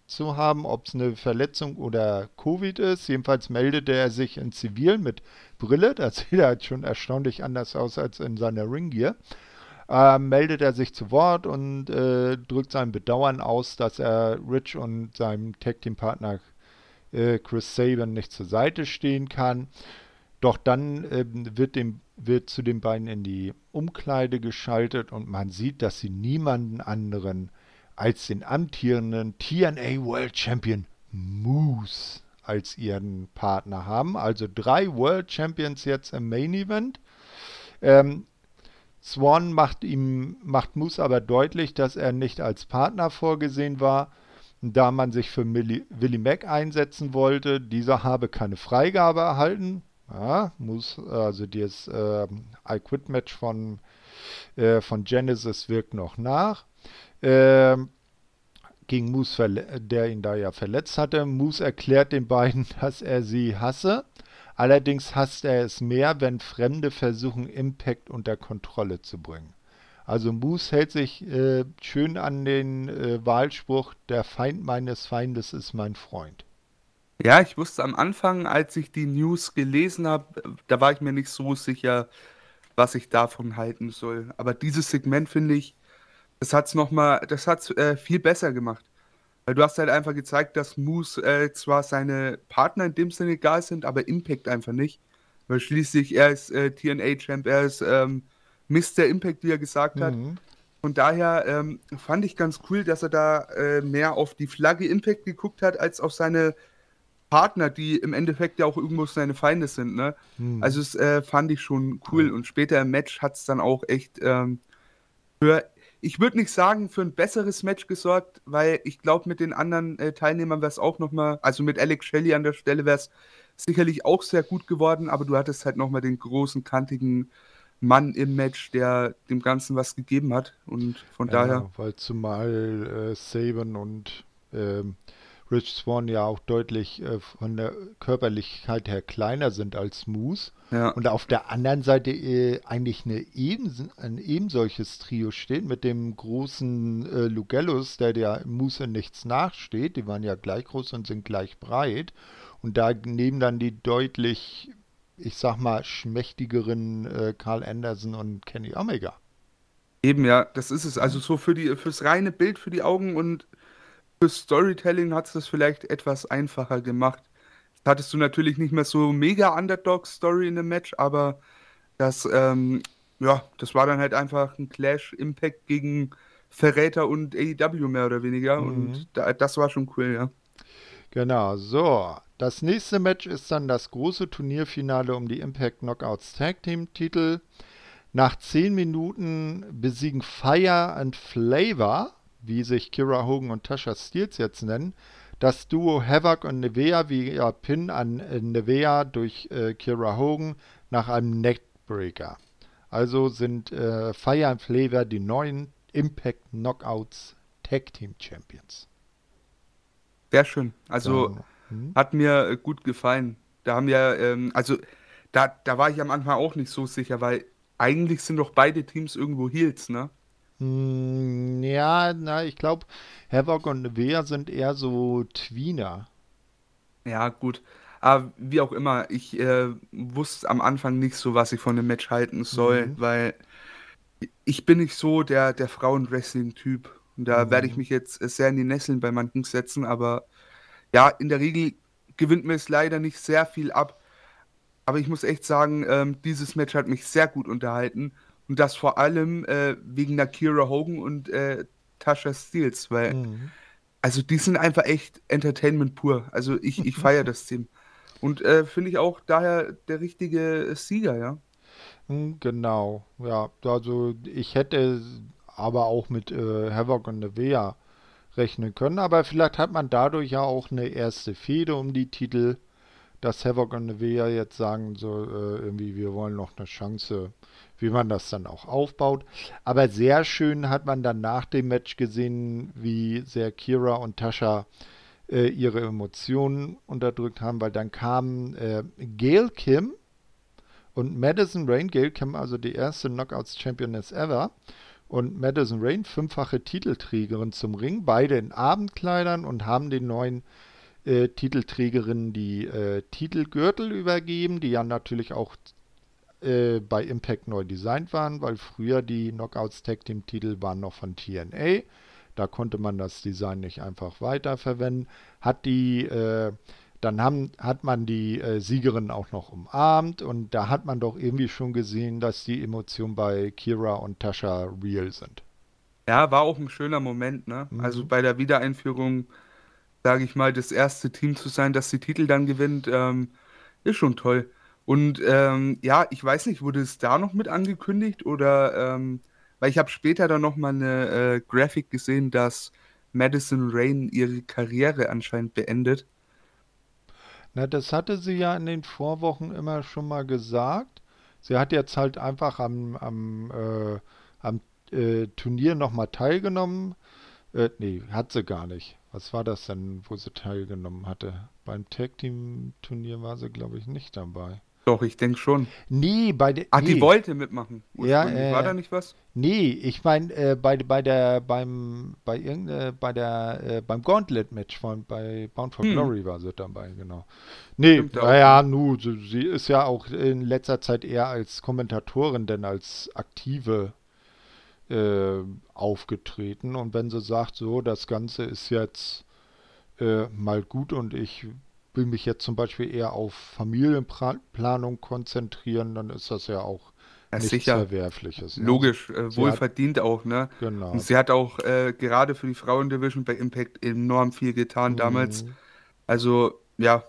zu haben ob es eine Verletzung oder Covid ist. Jedenfalls meldete er sich in Zivil mit Brille. Das sieht halt schon erstaunlich anders aus als in seiner Ringgear. Äh, meldet er sich zu Wort und äh, drückt sein Bedauern aus, dass er Rich und seinem Tag-Team-Partner äh, Chris Saban nicht zur Seite stehen kann. Doch dann ähm, wird, dem, wird zu den beiden in die Umkleide geschaltet und man sieht, dass sie niemanden anderen als den amtierenden TNA World Champion Moose als ihren Partner haben. Also drei World Champions jetzt im Main Event. Ähm, Swan macht ihm, macht Moose aber deutlich, dass er nicht als Partner vorgesehen war, da man sich für Millie, Willie Mack einsetzen wollte. Dieser habe keine Freigabe erhalten. Ja, Moose, also das äh, I Quit Match von, äh, von Genesis wirkt noch nach. Äh, gegen Moose, der ihn da ja verletzt hatte. Moose erklärt den beiden, dass er sie hasse. Allerdings hasst er es mehr, wenn Fremde versuchen, Impact unter Kontrolle zu bringen. Also Moose hält sich äh, schön an den äh, Wahlspruch, der Feind meines Feindes ist mein Freund. Ja, ich wusste am Anfang, als ich die News gelesen habe, da war ich mir nicht so sicher, was ich davon halten soll. Aber dieses Segment finde ich, das hat's noch mal, das hat's äh, viel besser gemacht. Weil du hast halt einfach gezeigt, dass Moose äh, zwar seine Partner in dem Sinne egal sind, aber Impact einfach nicht. Weil schließlich er ist äh, TNA-Champ, er ist ähm, Mr. Impact, wie er gesagt hat. Mhm. Von daher ähm, fand ich ganz cool, dass er da äh, mehr auf die Flagge Impact geguckt hat, als auf seine Partner, die im Endeffekt ja auch irgendwo seine Feinde sind. Ne? Mhm. Also das äh, fand ich schon cool. Mhm. Und später im Match hat es dann auch echt ähm, für ich würde nicht sagen, für ein besseres Match gesorgt, weil ich glaube, mit den anderen äh, Teilnehmern wäre es auch nochmal, also mit Alex Shelley an der Stelle wäre es sicherlich auch sehr gut geworden, aber du hattest halt nochmal den großen, kantigen Mann im Match, der dem Ganzen was gegeben hat und von ja, daher. Weil zumal äh, Saban und ähm, Rich Swan ja auch deutlich äh, von der Körperlichkeit her kleiner sind als Moose. Ja. Und auf der anderen Seite äh, eigentlich eine eben, ein eben solches Trio steht mit dem großen äh, Lugellus, der der Moose in nichts nachsteht. Die waren ja gleich groß und sind gleich breit. Und da daneben dann die deutlich, ich sag mal, schmächtigeren äh, Carl Anderson und Kenny Omega. Eben, ja, das ist es. Also so für die, fürs reine Bild, für die Augen und für Storytelling hat es das vielleicht etwas einfacher gemacht. Hattest du natürlich nicht mehr so mega Underdog-Story in dem Match, aber das, ähm, ja, das war dann halt einfach ein Clash Impact gegen Verräter und AEW mehr oder weniger. Mhm. Und da, das war schon cool, ja. Genau, so. Das nächste Match ist dann das große Turnierfinale um die Impact Knockouts Tag Team Titel. Nach 10 Minuten besiegen Fire and Flavor wie sich Kira Hogan und Tasha Steels jetzt nennen, das Duo Havoc und Nevea via Pin an äh, Nevea durch äh, Kira Hogan nach einem Neckbreaker. Also sind äh, Fire and Flavor die neuen Impact Knockouts Tag Team Champions. Sehr schön. Also hm? hat mir äh, gut gefallen. Da haben wir, ähm, also da, da war ich am Anfang auch nicht so sicher, weil eigentlich sind doch beide Teams irgendwo Heels, ne? Hm, ja, na, ich glaube, Havoc und Wehr sind eher so Tweener. Ja, gut. Aber wie auch immer, ich äh, wusste am Anfang nicht so, was ich von dem Match halten soll, mhm. weil ich bin nicht so der, der Frauen-Wrestling-Typ. Und da mhm. werde ich mich jetzt sehr in die Nesseln bei manchen setzen, aber ja, in der Regel gewinnt mir es leider nicht sehr viel ab. Aber ich muss echt sagen, ähm, dieses Match hat mich sehr gut unterhalten. Und das vor allem äh, wegen Nakira Hogan und äh, Tasha Steels, weil, mhm. also die sind einfach echt Entertainment pur. Also ich, ich feiere das Team. Und äh, finde ich auch daher der richtige Sieger, ja. Hm, genau, ja. Also ich hätte aber auch mit äh, Havoc und Nevea rechnen können, aber vielleicht hat man dadurch ja auch eine erste Fehde um die Titel, dass Havoc und Nevea jetzt sagen, so äh, irgendwie, wir wollen noch eine Chance wie man das dann auch aufbaut. Aber sehr schön hat man dann nach dem Match gesehen, wie sehr Kira und Tasha äh, ihre Emotionen unterdrückt haben, weil dann kamen äh, Gail Kim und Madison Rain. Gail Kim, also die erste Knockouts-Championess ever. Und Madison Rain, fünffache Titelträgerin zum Ring, beide in Abendkleidern und haben den neuen äh, Titelträgerinnen die äh, Titelgürtel übergeben, die ja natürlich auch äh, bei Impact neu designt waren, weil früher die Knockouts Tag Team Titel waren noch von TNA. Da konnte man das Design nicht einfach weiterverwenden. Hat die, äh, dann haben, hat man die äh, Siegerin auch noch umarmt und da hat man doch irgendwie schon gesehen, dass die Emotionen bei Kira und Tasha real sind. Ja, war auch ein schöner Moment, ne? Mhm. Also bei der Wiedereinführung, sage ich mal, das erste Team zu sein, das die Titel dann gewinnt, ähm, ist schon toll. Und ähm, ja, ich weiß nicht, wurde es da noch mit angekündigt oder ähm, weil ich habe später dann noch mal eine äh, Graphic gesehen, dass Madison Rain ihre Karriere anscheinend beendet. Na, das hatte sie ja in den Vorwochen immer schon mal gesagt. Sie hat jetzt halt einfach am, am, äh, am äh, Turnier nochmal teilgenommen. Äh, nee, hat sie gar nicht. Was war das denn, wo sie teilgenommen hatte? Beim Tag Team Turnier war sie, glaube ich, nicht dabei. Doch, ich denke schon. Nee, bei der. Ach, nee. die wollte mitmachen. Ja, äh, war da nicht was? Nee, ich meine äh, bei, bei der beim bei irgendeine bei der äh, beim Gauntlet Match von bei Bound for hm. Glory war sie dabei, genau. Nee, naja, nu, sie ist ja auch in letzter Zeit eher als Kommentatorin denn als aktive äh, aufgetreten und wenn sie sagt, so, das Ganze ist jetzt äh, mal gut und ich will mich jetzt zum Beispiel eher auf Familienplanung konzentrieren, dann ist das ja auch ja, nichts sicher. Verwerfliches. Ja. Logisch, äh, wohlverdient auch, ne? Genau. Und sie hat auch äh, gerade für die Frauendivision bei Impact enorm viel getan mhm. damals. Also, ja,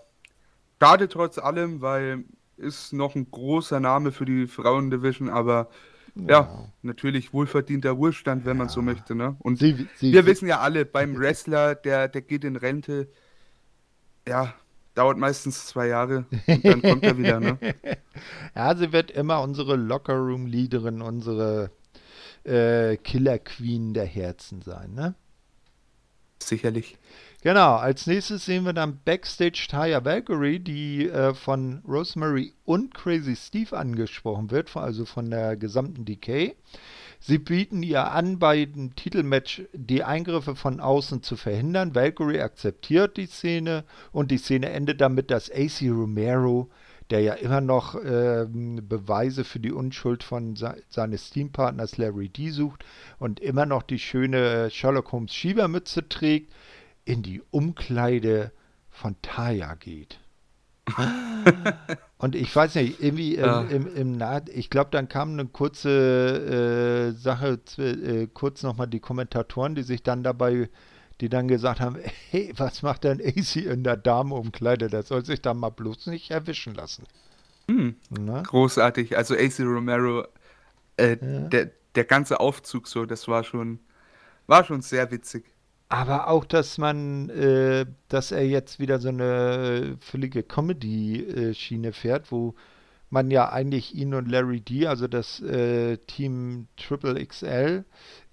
schade trotz allem, weil ist noch ein großer Name für die Frauendivision, aber ja, ja natürlich wohlverdienter Wohlstand, wenn ja. man so möchte, ne? Und sie, sie, wir wissen ja alle, beim Wrestler, der, der geht in Rente, ja, dauert meistens zwei Jahre und dann kommt er wieder, ne? Ja, sie wird immer unsere Lockerroom-Leaderin, unsere äh, Killer Queen der Herzen sein, ne? Sicherlich. Genau, als nächstes sehen wir dann Backstage Taya Valkyrie, die äh, von Rosemary und Crazy Steve angesprochen wird, also von der gesamten Decay. Sie bieten ihr an, bei dem Titelmatch die Eingriffe von außen zu verhindern. Valkyrie akzeptiert die Szene und die Szene endet damit, dass AC Romero, der ja immer noch äh, Beweise für die Unschuld von se seines Teampartners Larry D sucht und immer noch die schöne Sherlock Holmes Schiebermütze trägt, in die Umkleide von Taya geht. Und ich weiß nicht, irgendwie ja. im, im, im Nah ich glaube, dann kam eine kurze äh, Sache, äh, kurz nochmal die Kommentatoren, die sich dann dabei, die dann gesagt haben, hey, was macht denn AC in der Damenumkleide? Der soll sich da mal bloß nicht erwischen lassen. Hm. Großartig. Also AC Romero, äh, ja. der, der ganze Aufzug so, das war schon, war schon sehr witzig. Aber auch, dass man, äh, dass er jetzt wieder so eine völlige Comedy-Schiene fährt, wo man ja eigentlich ihn und Larry D, also das äh, Team Triple XL,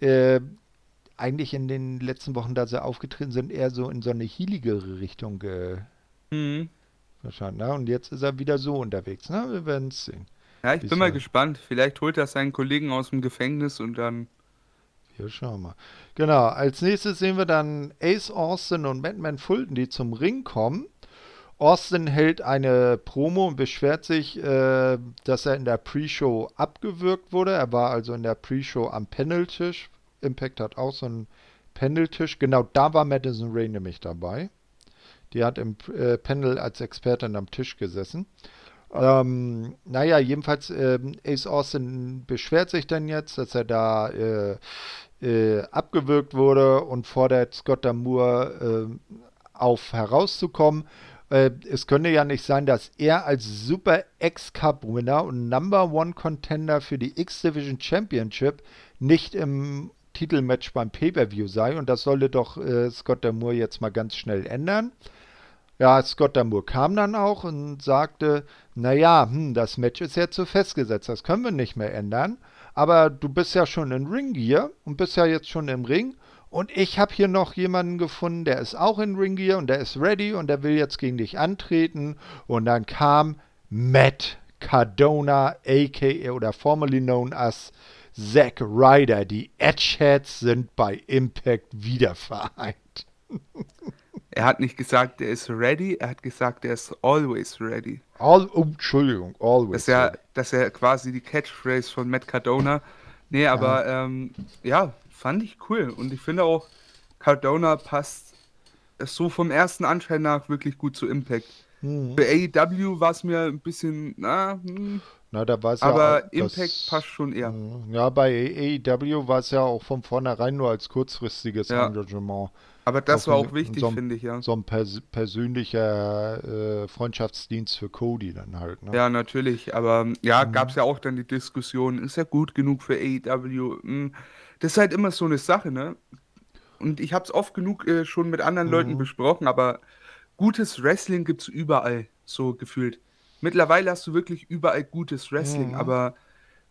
äh, eigentlich in den letzten Wochen, da sie aufgetreten sind, eher so in so eine healigere Richtung äh, mhm. verstanden. Ne? Und jetzt ist er wieder so unterwegs. Ne? Wir werden es sehen. Ja, ich bin mal gespannt. Vielleicht holt er seinen Kollegen aus dem Gefängnis und dann hier schauen wir. Genau, als nächstes sehen wir dann Ace Austin und Batman Fulton, die zum Ring kommen. Austin hält eine Promo und beschwert sich, äh, dass er in der Pre-Show abgewürgt wurde. Er war also in der Pre-Show am Paneltisch. Impact hat auch so einen Paneltisch. Genau da war Madison Ray nämlich dabei. Die hat im äh, Panel als Expertin am Tisch gesessen. Ähm, naja, jedenfalls äh, Ace Austin beschwert sich dann jetzt, dass er da äh, äh, abgewürgt wurde und fordert Scott Damour äh, auf herauszukommen. Äh, es könnte ja nicht sein, dass er als Super X-Cup-Winner und Number One Contender für die X-Division Championship nicht im Titelmatch beim Pay-Per-View sei. Und das sollte doch äh, Scott Damour jetzt mal ganz schnell ändern. Ja, Scott Damour kam dann auch und sagte, naja, hm, das Match ist jetzt so festgesetzt, das können wir nicht mehr ändern. Aber du bist ja schon in Ringgear und bist ja jetzt schon im Ring. Und ich habe hier noch jemanden gefunden, der ist auch in Ringgear und der ist ready und der will jetzt gegen dich antreten. Und dann kam Matt Cardona, aka oder formerly known as Zack Ryder. Die Edgeheads sind bei Impact wieder vereint. Er hat nicht gesagt, er ist ready, er hat gesagt, er ist always ready. All, oh, Entschuldigung, always. Das ist, ja, das ist ja quasi die Catchphrase von Matt Cardona. Nee, aber ja. Ähm, ja, fand ich cool. Und ich finde auch, Cardona passt so vom ersten Anschein nach wirklich gut zu Impact. Mhm. Für AEW war es mir ein bisschen, na, hm, na, da war es Aber ja, Impact das, passt schon eher. Mhm. Ja, bei AEW war es ja auch von vornherein nur als kurzfristiges ja. Engagement. Aber das auch war auch wichtig, so finde ich, ja. So ein pers persönlicher äh, Freundschaftsdienst für Cody dann halt. Ne? Ja, natürlich. Aber ja, mhm. gab es ja auch dann die Diskussion, ist er gut genug für AEW? Mhm. Das ist halt immer so eine Sache, ne? Und ich habe es oft genug äh, schon mit anderen mhm. Leuten besprochen, aber gutes Wrestling gibt es überall, so gefühlt. Mittlerweile hast du wirklich überall gutes Wrestling, mhm. aber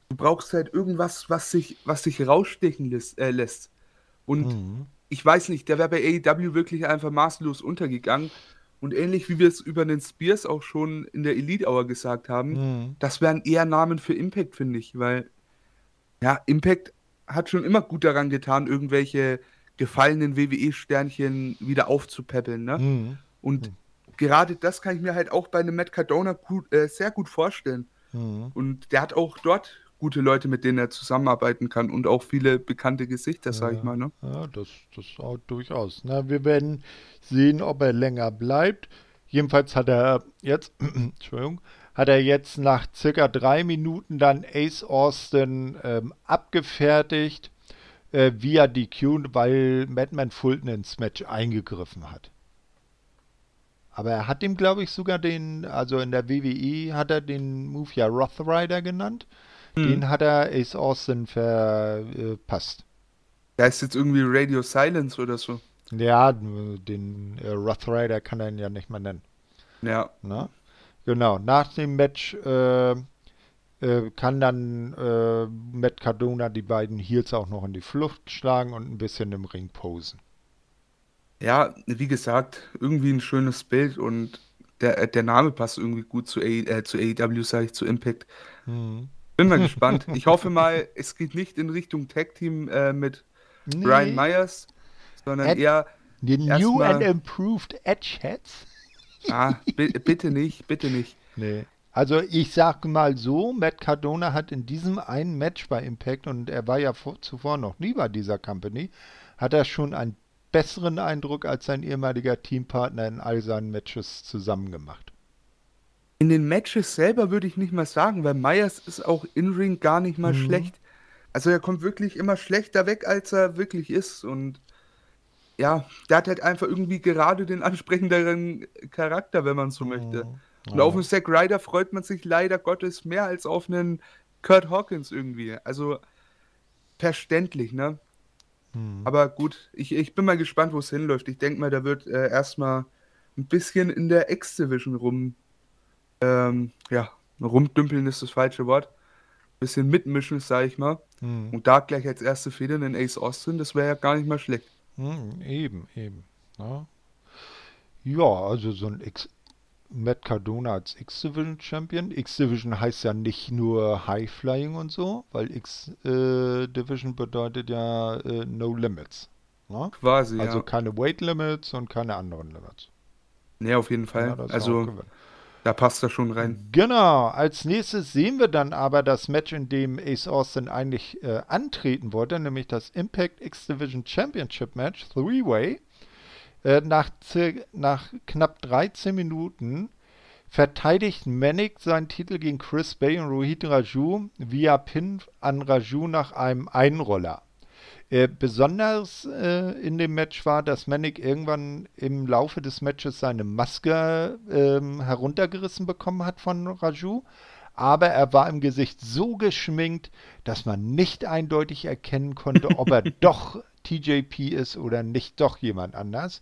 du brauchst halt irgendwas, was sich, was sich rausstechen lässt. Äh, lässt. Und mhm. Ich weiß nicht, der wäre bei AEW wirklich einfach maßlos untergegangen. Und ähnlich wie wir es über den Spears auch schon in der Elite Hour gesagt haben, mhm. das wären eher Namen für Impact, finde ich, weil ja, Impact hat schon immer gut daran getan, irgendwelche gefallenen WWE-Sternchen wieder aufzupäppeln. Ne? Mhm. Und mhm gerade das kann ich mir halt auch bei einem Matt Cardona gut, äh, sehr gut vorstellen. Mhm. Und der hat auch dort gute Leute, mit denen er zusammenarbeiten kann und auch viele bekannte Gesichter, ja, sag ich mal. Ne? Ja, das, das auch durchaus. Na, wir werden sehen, ob er länger bleibt. Jedenfalls hat er jetzt, Entschuldigung, hat er jetzt nach circa drei Minuten dann Ace Austin ähm, abgefertigt äh, via DQ, weil Madman Fulton ins Match eingegriffen hat. Aber er hat ihm, glaube ich, sogar den, also in der WWE hat er den Move ja Roth Rider genannt. Hm. Den hat er Ace Austin verpasst. Der ist jetzt irgendwie Radio Silence oder so. Ja, den äh, Roth Rider kann er ihn ja nicht mehr nennen. Ja. Na? Genau, nach dem Match äh, äh, kann dann äh, Matt Cardona die beiden Heels auch noch in die Flucht schlagen und ein bisschen im Ring posen. Ja, wie gesagt, irgendwie ein schönes Bild und der, der Name passt irgendwie gut zu, A, äh, zu AEW, sage ich, zu Impact. Mhm. Bin mal gespannt. Ich hoffe mal, es geht nicht in Richtung Tag Team äh, mit nee. Brian Myers, sondern Ed, eher. The New and Improved Edgeheads? ah, bitte nicht, bitte nicht. Nee. Also ich sag mal so, Matt Cardona hat in diesem einen Match bei Impact und er war ja vor, zuvor noch nie bei dieser Company, hat er schon ein besseren Eindruck als sein ehemaliger Teampartner in all seinen Matches zusammen gemacht. In den Matches selber würde ich nicht mal sagen, weil Myers ist auch in Ring gar nicht mal mhm. schlecht. Also er kommt wirklich immer schlechter weg, als er wirklich ist. Und ja, der hat halt einfach irgendwie gerade den ansprechenderen Charakter, wenn man so mhm. möchte. Und auf einen Zack Ryder freut man sich leider Gottes mehr als auf einen Kurt Hawkins irgendwie. Also verständlich, ne? Mhm. Aber gut, ich, ich bin mal gespannt, wo es hinläuft. Ich denke mal, da wird äh, erstmal ein bisschen in der X-Division rum, ähm, ja, rumdümpeln ist das falsche Wort. Ein bisschen mitmischen, sage ich mal. Mhm. Und da gleich als erste Fehler in Ace Austin, das wäre ja gar nicht mal schlecht. Mhm, eben, eben. Ja. ja, also so ein X Matt Cardona als X-Division Champion. X-Division heißt ja nicht nur High Flying und so, weil X-Division äh, bedeutet ja äh, No Limits. Ne? Quasi. Also ja. keine Weight Limits und keine anderen Limits. Nee, auf jeden Fall. Ja, also da passt er schon rein. Genau. Als nächstes sehen wir dann aber das Match, in dem Ace Austin eigentlich äh, antreten wollte, nämlich das Impact X-Division Championship Match, Three-Way. Äh, nach, nach knapp 13 Minuten verteidigt Manic seinen Titel gegen Chris Bay und Rohit Raju via Pin an Raju nach einem Einroller. Äh, besonders äh, in dem Match war, dass Manic irgendwann im Laufe des Matches seine Maske äh, heruntergerissen bekommen hat von Raju. Aber er war im Gesicht so geschminkt, dass man nicht eindeutig erkennen konnte, ob er doch TJP ist oder nicht doch jemand anders.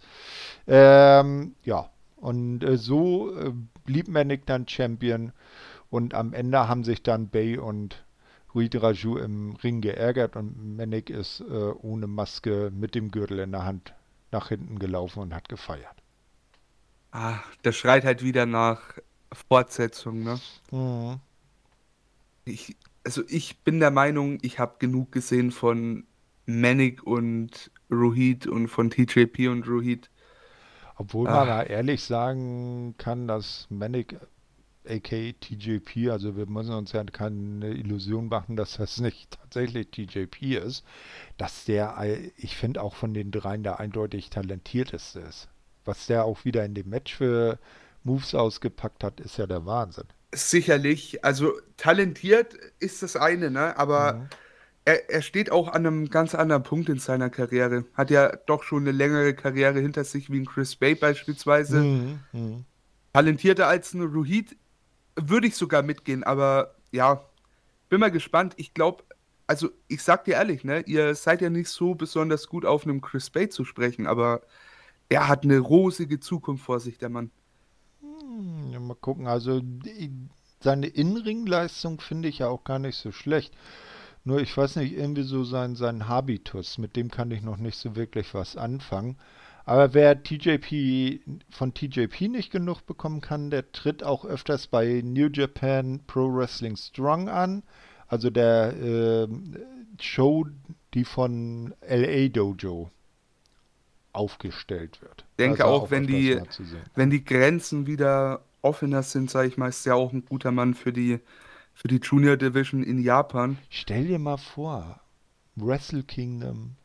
Ähm, ja, Und äh, so äh, blieb Manic dann Champion. Und am Ende haben sich dann Bay und Ruid Raju im Ring geärgert und Manic ist äh, ohne Maske mit dem Gürtel in der Hand nach hinten gelaufen und hat gefeiert. Ah, das schreit halt wieder nach Fortsetzung, ne? Mhm. Ich, also ich bin der Meinung, ich habe genug gesehen von Manic und Rohit und von TJP und Rohit. Obwohl man da ehrlich sagen kann, dass Manic aka TJP, also wir müssen uns ja keine Illusion machen, dass das nicht tatsächlich TJP ist, dass der, ich finde auch von den dreien der eindeutig talentierteste ist. Was der auch wieder in dem Match für Moves ausgepackt hat, ist ja der Wahnsinn. Sicherlich, also talentiert ist das eine, ne? aber mhm. er, er steht auch an einem ganz anderen Punkt in seiner Karriere. Hat ja doch schon eine längere Karriere hinter sich, wie ein Chris Bay beispielsweise. Mhm. Mhm. Talentierter als ein Ruhid würde ich sogar mitgehen, aber ja, bin mal gespannt. Ich glaube, also ich sag dir ehrlich, ne, ihr seid ja nicht so besonders gut auf einem Chris Bay zu sprechen, aber er hat eine rosige Zukunft vor sich, der Mann. Hm, ja, mal gucken, also die, seine Innenringleistung finde ich ja auch gar nicht so schlecht. Nur ich weiß nicht, irgendwie so sein, sein Habitus, mit dem kann ich noch nicht so wirklich was anfangen. Aber wer TJP von TJP nicht genug bekommen kann, der tritt auch öfters bei New Japan Pro Wrestling Strong an. Also der äh, Show, die von LA Dojo aufgestellt wird. Ich denke also auch, auch wenn die, wenn die Grenzen wieder offener sind, sage ich mal, ist ja auch ein guter Mann für die, für die Junior Division in Japan. Stell dir mal vor, Wrestle Kingdom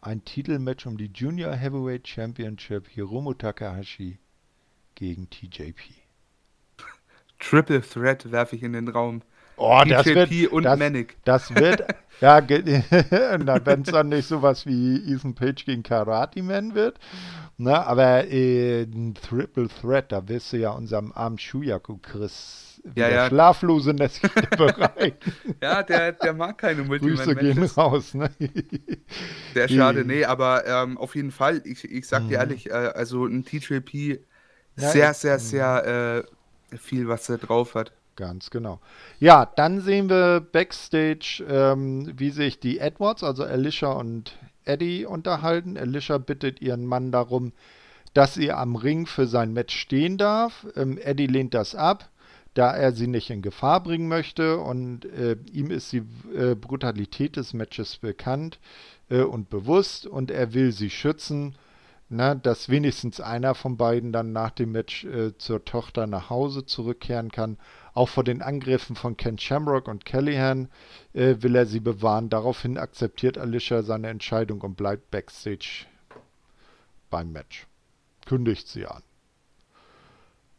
ein Titelmatch um die Junior Heavyweight Championship Hiromu Takahashi gegen TJP. Triple Threat werfe ich in den Raum. Oh, TJP das wird, und das, Manic. Das wird, ja, wenn es dann nicht sowas wie Ethan Page gegen Karate Man wird. Na, aber äh, ein Triple Threat, da wirst du ja unserem armen Shuyaku Chris ja, ja. schlaflose Nächte bereit. ja, der, der mag keine Grüße gehen raus, ne? Sehr schade, nee, aber ähm, auf jeden Fall, ich, ich sag mhm. dir ehrlich, äh, also ein TJP ja, sehr, sehr, sehr äh, viel, was er drauf hat. Ganz genau. Ja, dann sehen wir Backstage, ähm, wie sich die Edwards, also Alicia und Eddie unterhalten. Alicia bittet ihren Mann darum, dass sie am Ring für sein Match stehen darf. Ähm, Eddie lehnt das ab da er sie nicht in Gefahr bringen möchte und äh, ihm ist die äh, Brutalität des Matches bekannt äh, und bewusst und er will sie schützen, na, ne, dass wenigstens einer von beiden dann nach dem Match äh, zur Tochter nach Hause zurückkehren kann. Auch vor den Angriffen von Ken Shamrock und Callahan äh, will er sie bewahren. Daraufhin akzeptiert Alicia seine Entscheidung und bleibt backstage beim Match. Kündigt sie an.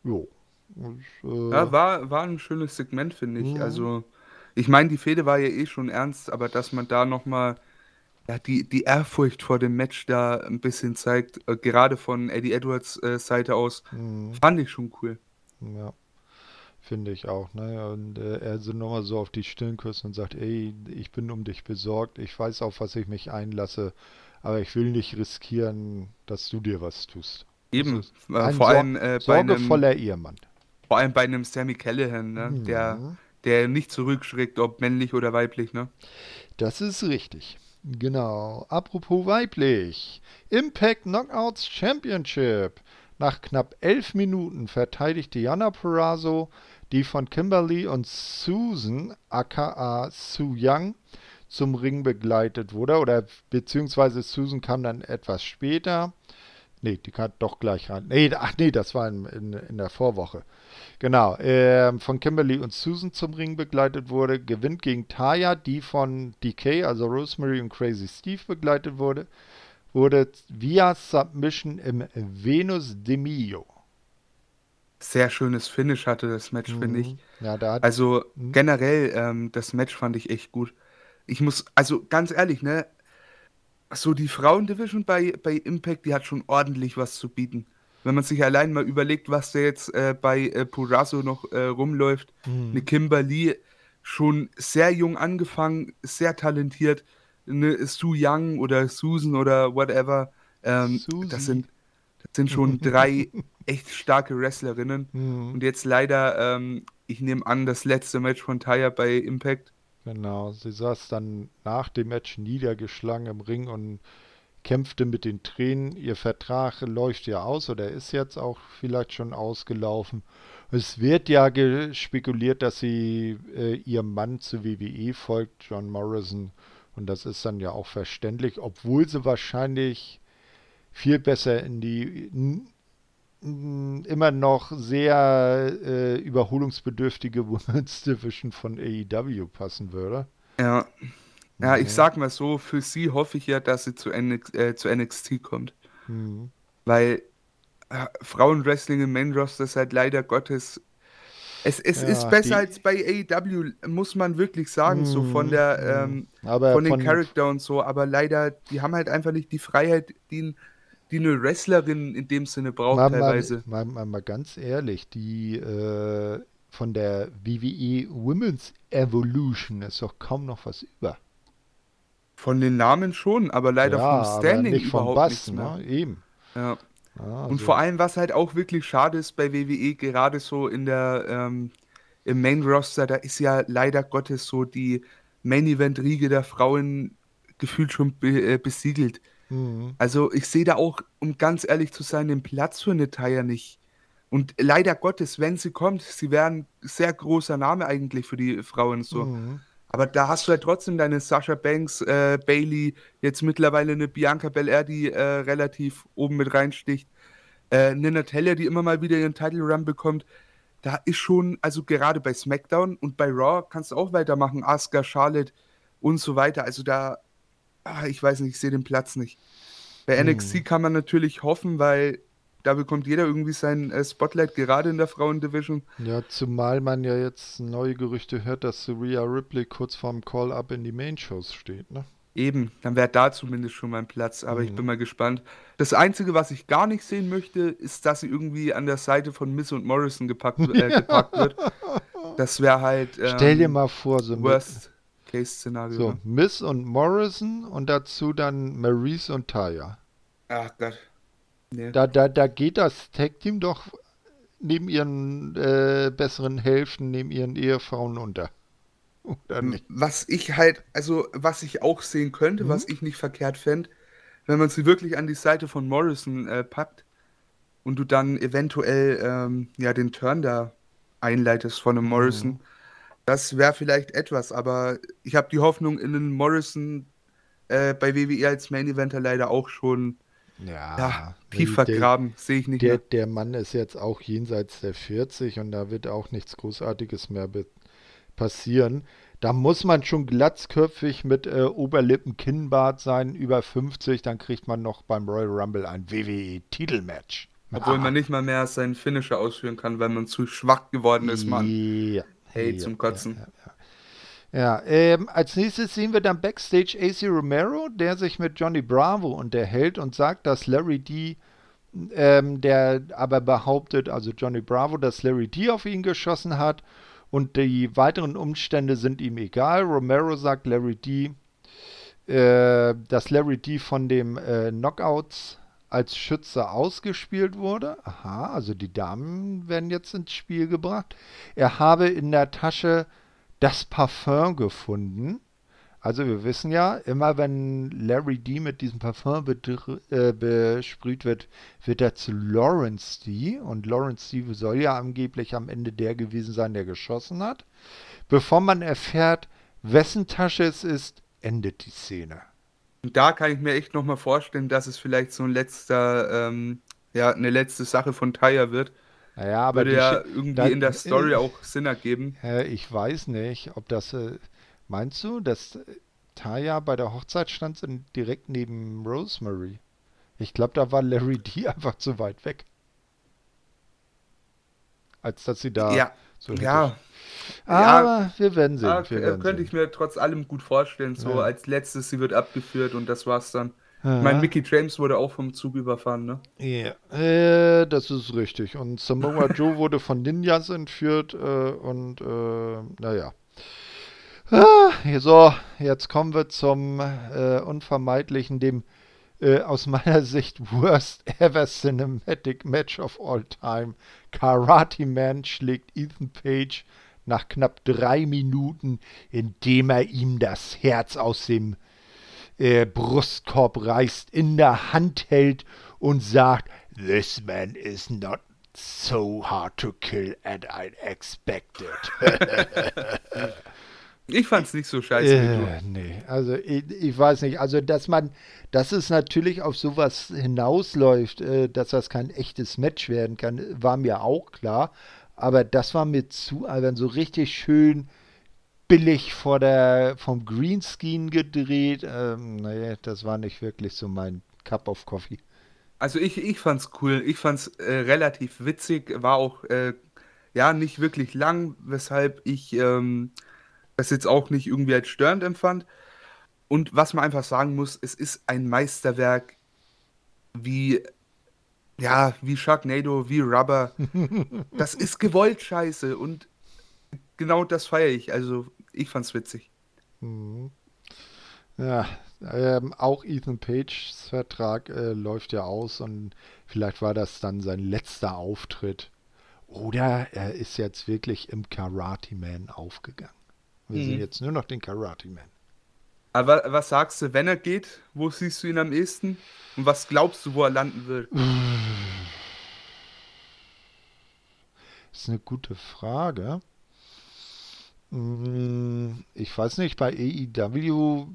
Jo. Und, äh, ja, war, war ein schönes Segment, finde ich. Mhm. Also, ich meine, die Fehde war ja eh schon ernst, aber dass man da nochmal ja, die, die Ehrfurcht vor dem Match da ein bisschen zeigt, äh, gerade von Eddie Edwards äh, Seite aus, mhm. fand ich schon cool. Ja, finde ich auch. Ne? Und äh, er so nochmal so auf die Stirn küsst und sagt, ey, ich bin um dich besorgt, ich weiß, auf was ich mich einlasse, aber ich will nicht riskieren, dass du dir was tust. Eben, äh, vor allem äh, bei sorgevoller einem, Ehemann. Vor allem bei einem Sammy Callahan, ne? Mhm. der, der nicht zurückschreckt, ob männlich oder weiblich. Ne? Das ist richtig. Genau. Apropos weiblich. Impact Knockouts Championship. Nach knapp elf Minuten verteidigt Diana Perazzo, die von Kimberly und Susan, aka Su Young, zum Ring begleitet wurde. Oder beziehungsweise Susan kam dann etwas später. Nee, die kam doch gleich rein. Nee, ach nee, das war in, in, in der Vorwoche. Genau, äh, von Kimberly und Susan zum Ring begleitet wurde, gewinnt gegen Taya, die von DK, also Rosemary und Crazy Steve begleitet wurde, wurde via Submission im Venus de Mio. Sehr schönes Finish hatte das Match, mhm. finde ich. Ja, da also mhm. generell, ähm, das Match fand ich echt gut. Ich muss, also ganz ehrlich, ne, so die Frauendivision bei, bei Impact, die hat schon ordentlich was zu bieten. Wenn man sich allein mal überlegt, was da jetzt äh, bei äh, Purazo noch äh, rumläuft, mhm. eine Kimberly schon sehr jung angefangen, sehr talentiert, eine Sue Young oder Susan oder whatever, ähm, das sind das sind schon drei echt starke Wrestlerinnen. Mhm. Und jetzt leider, ähm, ich nehme an, das letzte Match von Taya bei Impact. Genau, sie saß dann nach dem Match niedergeschlagen im Ring und kämpfte mit den Tränen. Ihr Vertrag läuft ja aus oder ist jetzt auch vielleicht schon ausgelaufen. Es wird ja spekuliert, dass sie äh, ihrem Mann zu WWE folgt, John Morrison. Und das ist dann ja auch verständlich, obwohl sie wahrscheinlich viel besser in die immer noch sehr äh, überholungsbedürftige Women's Division von AEW passen würde. Ja. Ja, ich sag mal so, für sie hoffe ich ja, dass sie zu, NX, äh, zu NXT kommt. Mhm. Weil äh, Frauenwrestling im Main Roster ist halt leider Gottes. Es, es ja, ist besser als bei AEW, muss man wirklich sagen, so von mhm, der mhm. ähm, von den von, Charakter und so, aber leider, die haben halt einfach nicht die Freiheit, die, die eine Wrestlerin in dem Sinne braucht mal, teilweise. Mal, mal, mal, ganz ehrlich, die äh, von der WWE Women's Evolution ist doch kaum noch was über. Von den Namen schon, aber leider ja, vom Standing nicht überhaupt vom Bass, nichts ne? Eben. Ja. Ah, und so. vor allem, was halt auch wirklich schade ist bei WWE, gerade so in der ähm, im Main Roster, da ist ja leider Gottes so die Main Event Riege der Frauen gefühlt schon be äh, besiegelt. Mhm. Also ich sehe da auch, um ganz ehrlich zu sein, den Platz für eine Taya nicht. Und leider Gottes, wenn sie kommt, sie wäre ein sehr großer Name eigentlich für die Frauen so. Mhm. Aber da hast du halt trotzdem deine Sasha Banks, äh, Bailey, jetzt mittlerweile eine Bianca Belair, die äh, relativ oben mit reinsticht. Äh, eine Natalia, die immer mal wieder ihren Title Run bekommt. Da ist schon, also gerade bei SmackDown und bei Raw kannst du auch weitermachen. Asuka, Charlotte und so weiter. Also da, ach, ich weiß nicht, ich sehe den Platz nicht. Bei NXT hm. kann man natürlich hoffen, weil da bekommt jeder irgendwie sein äh, Spotlight, gerade in der Frauendivision. Ja, zumal man ja jetzt neue Gerüchte hört, dass Rhea Ripley kurz vorm Call-Up in die Main-Shows steht, ne? Eben, dann wäre da zumindest schon mein Platz, aber mhm. ich bin mal gespannt. Das Einzige, was ich gar nicht sehen möchte, ist, dass sie irgendwie an der Seite von Miss und Morrison gepackt, äh, gepackt wird. Das wäre halt. Ähm, Stell dir mal vor, so Worst-Case-Szenario. So, ne? Miss und Morrison und dazu dann Maurice und Taya. Ach Gott. Nee. Da, da, da geht das Tag-Team doch neben ihren äh, besseren Hälften, neben ihren Ehefrauen unter. Oder nicht? Was ich halt, also was ich auch sehen könnte, mhm. was ich nicht verkehrt fände, wenn man sie wirklich an die Seite von Morrison äh, packt und du dann eventuell ähm, ja den Turn da einleitest von einem. Morrison. Mhm. Das wäre vielleicht etwas, aber ich habe die Hoffnung in einen Morrison äh, bei WWE als Main Eventer leider auch schon ja, ja tief vergraben, sehe ich nicht der, mehr. Der Mann ist jetzt auch jenseits der 40 und da wird auch nichts Großartiges mehr passieren. Da muss man schon glatzköpfig mit äh, Oberlippen-Kinnbart sein, über 50, dann kriegt man noch beim Royal Rumble ein WWE-Titelmatch. Obwohl ah. man nicht mal mehr seinen Finisher ausführen kann, weil man zu schwach geworden ist, Mann. Ja. Hey, ja, zum Kotzen. Ja, ähm, als nächstes sehen wir dann Backstage AC Romero, der sich mit Johnny Bravo unterhält und sagt, dass Larry D, ähm, der aber behauptet, also Johnny Bravo, dass Larry D auf ihn geschossen hat und die weiteren Umstände sind ihm egal. Romero sagt Larry D, äh, dass Larry D von dem äh, Knockouts als Schütze ausgespielt wurde. Aha, also die Damen werden jetzt ins Spiel gebracht. Er habe in der Tasche das Parfum gefunden. Also wir wissen ja, immer wenn Larry D mit diesem Parfum äh, besprüht wird, wird er zu Lawrence D. Und Lawrence D soll ja angeblich am Ende der gewesen sein, der geschossen hat. Bevor man erfährt, wessen Tasche es ist, endet die Szene. Und da kann ich mir echt nochmal vorstellen, dass es vielleicht so ein letzter, ähm, ja, eine letzte Sache von Tyre wird naja, aber Würde ja irgendwie da, in der Story äh, auch Sinn ergeben. Äh, ich weiß nicht, ob das. Äh, meinst du, dass Taya bei der Hochzeit stand direkt neben Rosemary? Ich glaube, da war Larry D einfach zu weit weg. Als dass sie da ja. so Ja. Aber ja, wir werden sehen. wir werden könnte sehen. ich mir trotz allem gut vorstellen. So ja. als letztes, sie wird abgeführt und das war's dann. Ich meine, Mickey James wurde auch vom Zug überfahren, ne? Ja, äh, das ist richtig. Und Samoa Joe wurde von Ninjas entführt äh, und äh, naja. Ah, so, jetzt kommen wir zum äh, Unvermeidlichen, dem äh, aus meiner Sicht worst ever cinematic match of all time. Karate Man schlägt Ethan Page nach knapp drei Minuten, indem er ihm das Herz aus dem äh, Brustkorb reißt, in der Hand hält und sagt, This man is not so hard to kill as I expected. ich fand's nicht so scheiße. Äh, nee, also ich, ich, weiß nicht. Also, dass man, dass es natürlich auf sowas hinausläuft, äh, dass das kein echtes Match werden kann, war mir auch klar. Aber das war mir zu albern, so richtig schön billig vor der, vom Greenscreen gedreht. Ähm, nee, das war nicht wirklich so mein Cup of Coffee. Also ich, ich fand's cool. Ich fand's äh, relativ witzig. War auch äh, ja nicht wirklich lang, weshalb ich ähm, das jetzt auch nicht irgendwie als störend empfand. Und was man einfach sagen muss, es ist ein Meisterwerk wie ja, wie Sharknado, wie Rubber. das ist gewollt scheiße und genau das feiere ich. Also ich fand's witzig. Mhm. Ja, ähm, auch Ethan Pages Vertrag äh, läuft ja aus und vielleicht war das dann sein letzter Auftritt. Oder er ist jetzt wirklich im Karate Man aufgegangen. Wir mhm. sehen jetzt nur noch den Karate Man. Aber was sagst du, wenn er geht, wo siehst du ihn am ehesten? Und was glaubst du, wo er landen wird? Das ist eine gute Frage. Mm, ich weiß nicht, bei AEW,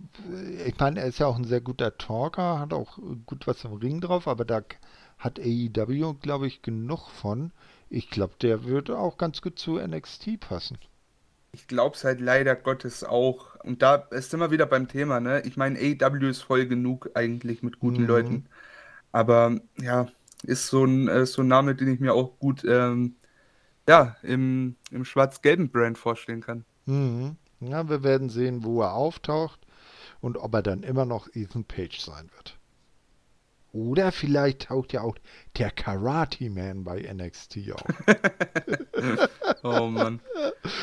ich meine, er ist ja auch ein sehr guter Talker, hat auch gut was im Ring drauf, aber da hat AEW, glaube ich, genug von. Ich glaube, der würde auch ganz gut zu NXT passen. Ich glaube es halt leider Gottes auch. Und da ist immer wieder beim Thema, ne? Ich meine, AEW ist voll genug eigentlich mit guten mhm. Leuten. Aber ja, ist so ein, ist so ein Name, den ich mir auch gut ähm, ja, im, im schwarz-gelben Brand vorstellen kann. Mhm. Ja, wir werden sehen, wo er auftaucht und ob er dann immer noch Ethan Page sein wird. Oder vielleicht taucht ja auch der Karate Man bei NXT auf. oh Mann.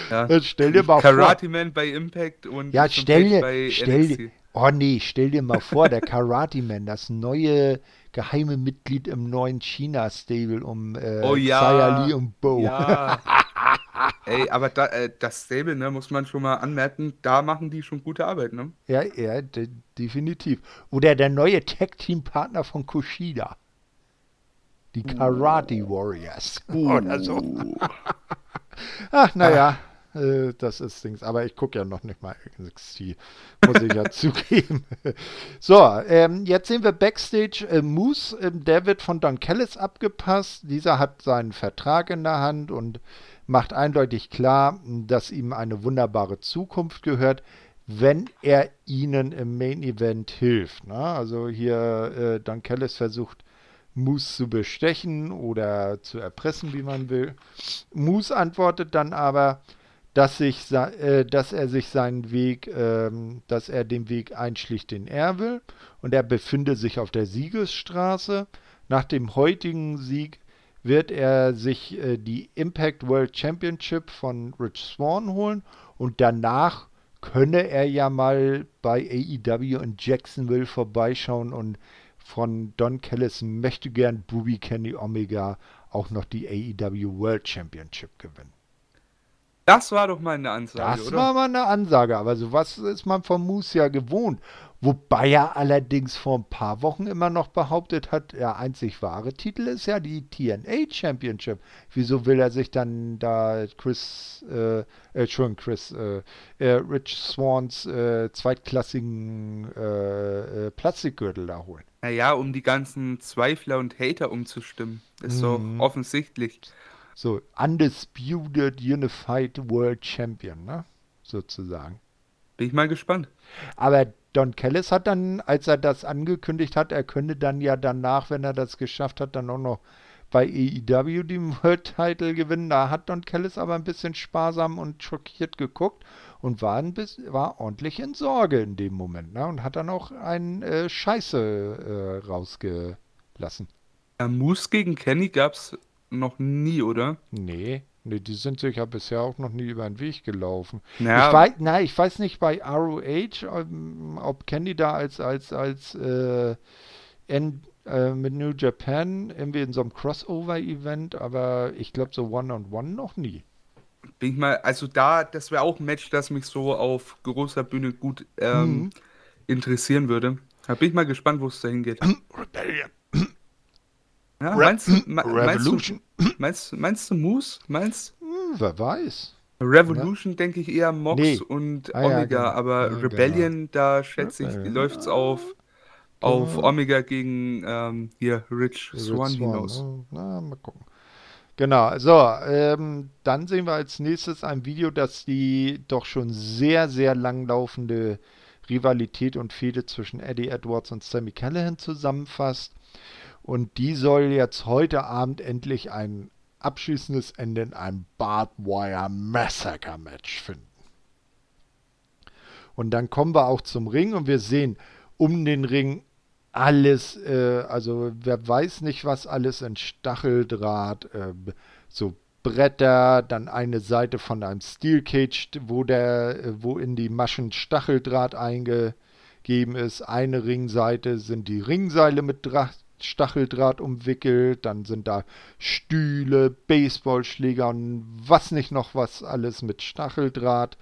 Ja. Jetzt stell dir mal Karate vor. Man bei Impact und ja, stell dir, bei stell NXT. Dir, oh nee, stell dir mal vor, der Karate Man, das neue geheime Mitglied im neuen China-Stable um äh, oh, ja. Lee und Bo. Ja. Ey, aber da, äh, das Stable, ne, muss man schon mal anmerken, da machen die schon gute Arbeit, ne? Ja, ja, de definitiv. Oder der neue Tag-Team-Partner von Kushida. Die Karate uh. Warriors. Uh. Oder so. Ach, naja. Ah äh, das ist Dings. Aber ich gucke ja noch nicht mal NXT, muss ich ja zugeben. so, ähm, jetzt sehen wir Backstage äh, Moose. Äh, der wird von Don Kellis abgepasst. Dieser hat seinen Vertrag in der Hand und macht eindeutig klar, dass ihm eine wunderbare Zukunft gehört, wenn er ihnen im Main Event hilft. Ne? Also hier äh, Don Kellis versucht, Moose zu bestechen oder zu erpressen, wie man will. Moose antwortet dann aber, dass, sich, äh, dass er sich seinen Weg, ähm, dass er den Weg einschlicht, den er will. Und er befinde sich auf der Siegesstraße. Nach dem heutigen Sieg wird er sich äh, die Impact World Championship von Rich Swan holen und danach könne er ja mal bei AEW in Jacksonville vorbeischauen und von Don Callis möchte gern Booby Kenny Omega auch noch die AEW World Championship gewinnen. Das war doch mal eine Ansage, das oder? war mal eine Ansage, aber sowas ist man von Moose ja gewohnt. Wobei er allerdings vor ein paar Wochen immer noch behauptet hat, der einzig wahre Titel ist ja die TNA Championship. Wieso will er sich dann da Chris, äh, äh schon Chris, äh, äh, Rich Swans äh, zweitklassigen äh, äh, Plastikgürtel da holen? Naja, um die ganzen Zweifler und Hater umzustimmen. Ist mhm. so offensichtlich. So, Undisputed Unified World Champion, ne? Sozusagen. Bin ich mal gespannt. Aber Don Kellis hat dann, als er das angekündigt hat, er könne dann ja danach, wenn er das geschafft hat, dann auch noch bei AEW den World Title gewinnen. Da hat Don Kellis aber ein bisschen sparsam und schockiert geguckt und war, ein bisschen, war ordentlich in Sorge in dem Moment. Ne? Und hat dann auch einen äh, Scheiße äh, rausgelassen. Ja, Moose gegen Kenny gab es noch nie, oder? Nee. Nee, die sind sich ja bisher auch noch nie über den Weg gelaufen. Ja. Ich weiß, na, ich weiß nicht bei ROH, ähm, ob Candy da als, als, als, äh, N, äh, mit New Japan irgendwie in so einem Crossover-Event, aber ich glaube so One-on-One -on -one noch nie. Bin ich mal, also da, das wäre auch ein Match, das mich so auf großer Bühne gut ähm, mhm. interessieren würde. Da bin ich mal gespannt, wo es dahin geht. Rebellion. Ja, meinst, du, Revolution. Meinst du, meinst, meinst du Moose? Meinst hm, Wer weiß. Revolution ja. denke ich eher Mox nee. und ah, Omega, ja, genau. aber ja, Rebellion, genau. da schätze ich, läuft es auf, auf Omega gegen ähm, hier Rich, Rich Swan hinaus. Na, mal gucken. Genau, so, ähm, dann sehen wir als nächstes ein Video, das die doch schon sehr, sehr langlaufende Rivalität und Fehde zwischen Eddie Edwards und Sammy Callahan zusammenfasst. Und die soll jetzt heute Abend endlich ein abschließendes Ende in einem Barbed Wire Massacre Match finden. Und dann kommen wir auch zum Ring und wir sehen um den Ring alles, äh, also wer weiß nicht, was alles in Stacheldraht, äh, so Bretter, dann eine Seite von einem Steel Cage, wo der, wo in die Maschen Stacheldraht eingegeben ist. Eine Ringseite sind die Ringseile mit Draht, Stacheldraht umwickelt, dann sind da Stühle, Baseballschläger und was nicht noch was alles mit Stacheldraht.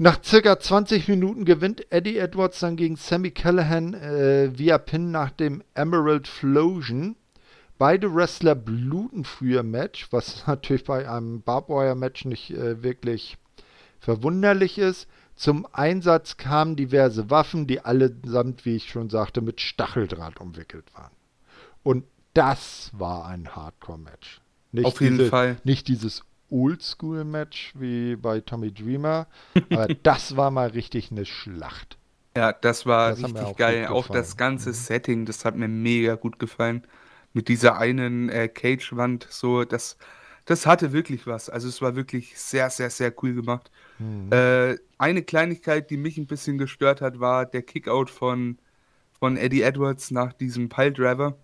Nach circa 20 Minuten gewinnt Eddie Edwards dann gegen Sammy Callahan äh, via Pin nach dem Emerald Flosion. Beide Wrestler bluten früher Match, was natürlich bei einem Barbwire Match nicht äh, wirklich verwunderlich ist. Zum Einsatz kamen diverse Waffen, die allesamt, wie ich schon sagte, mit Stacheldraht umwickelt waren. Und das war ein Hardcore-Match. Auf jeden diese, Fall. Nicht dieses Oldschool-Match wie bei Tommy Dreamer, aber das war mal richtig eine Schlacht. Ja, das war das richtig auch geil. Auch das ganze mhm. Setting, das hat mir mega gut gefallen. Mit dieser einen äh, Cage-Wand, so, das, das hatte wirklich was. Also es war wirklich sehr, sehr, sehr cool gemacht. Mhm. Äh, eine Kleinigkeit, die mich ein bisschen gestört hat, war der Kickout von, von Eddie Edwards nach diesem Piledriver.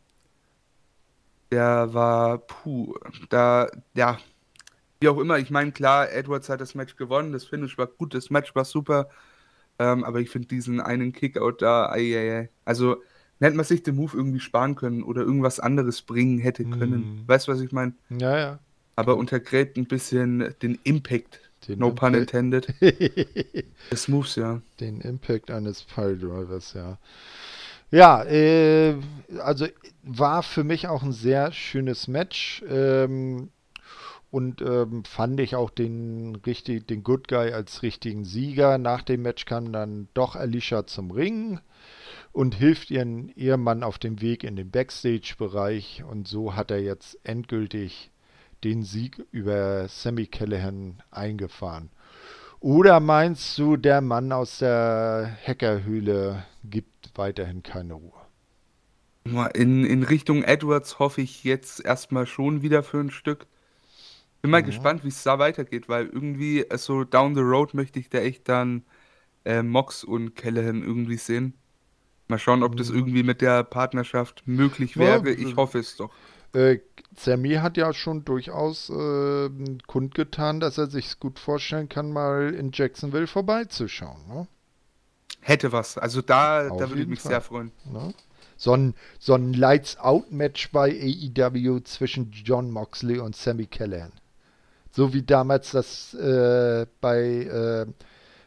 Der war, puh, da, ja, wie auch immer. Ich meine, klar, Edwards hat das Match gewonnen, das Finish war gut, das Match war super. Ähm, aber ich finde diesen einen Kickout da, ei, ei, ei. also hätte man sich den Move irgendwie sparen können oder irgendwas anderes bringen hätte können. Mhm. Weißt du, was ich meine? Ja, ja. Aber untergräbt ein bisschen den Impact den no pun intended. des Moves, ja. Den Impact eines Piledrivers, ja. Ja, äh, also war für mich auch ein sehr schönes Match. Ähm, und ähm, fand ich auch den, richtig, den Good Guy als richtigen Sieger. Nach dem Match kam dann doch Alicia zum Ring und hilft ihren Ehemann auf dem Weg in den Backstage-Bereich. Und so hat er jetzt endgültig den Sieg über Sammy Callahan eingefahren. Oder meinst du, der Mann aus der Hackerhöhle gibt weiterhin keine Ruhe? In, in Richtung Edwards hoffe ich jetzt erstmal schon wieder für ein Stück. Bin mal mhm. gespannt, wie es da weitergeht, weil irgendwie so also down the road möchte ich da echt dann äh, Mox und Callahan irgendwie sehen. Mal schauen, ob das mhm. irgendwie mit der Partnerschaft möglich wäre. Ich hoffe es doch. Äh, Sammy hat ja schon durchaus äh, kundgetan, dass er sich gut vorstellen kann, mal in Jacksonville vorbeizuschauen. Ne? Hätte was. Also da, da würde ich mich Fall. sehr freuen. Ne? So ein, so ein Lights-Out-Match bei AEW zwischen John Moxley und Sammy Callahan. So wie damals das äh, bei, äh,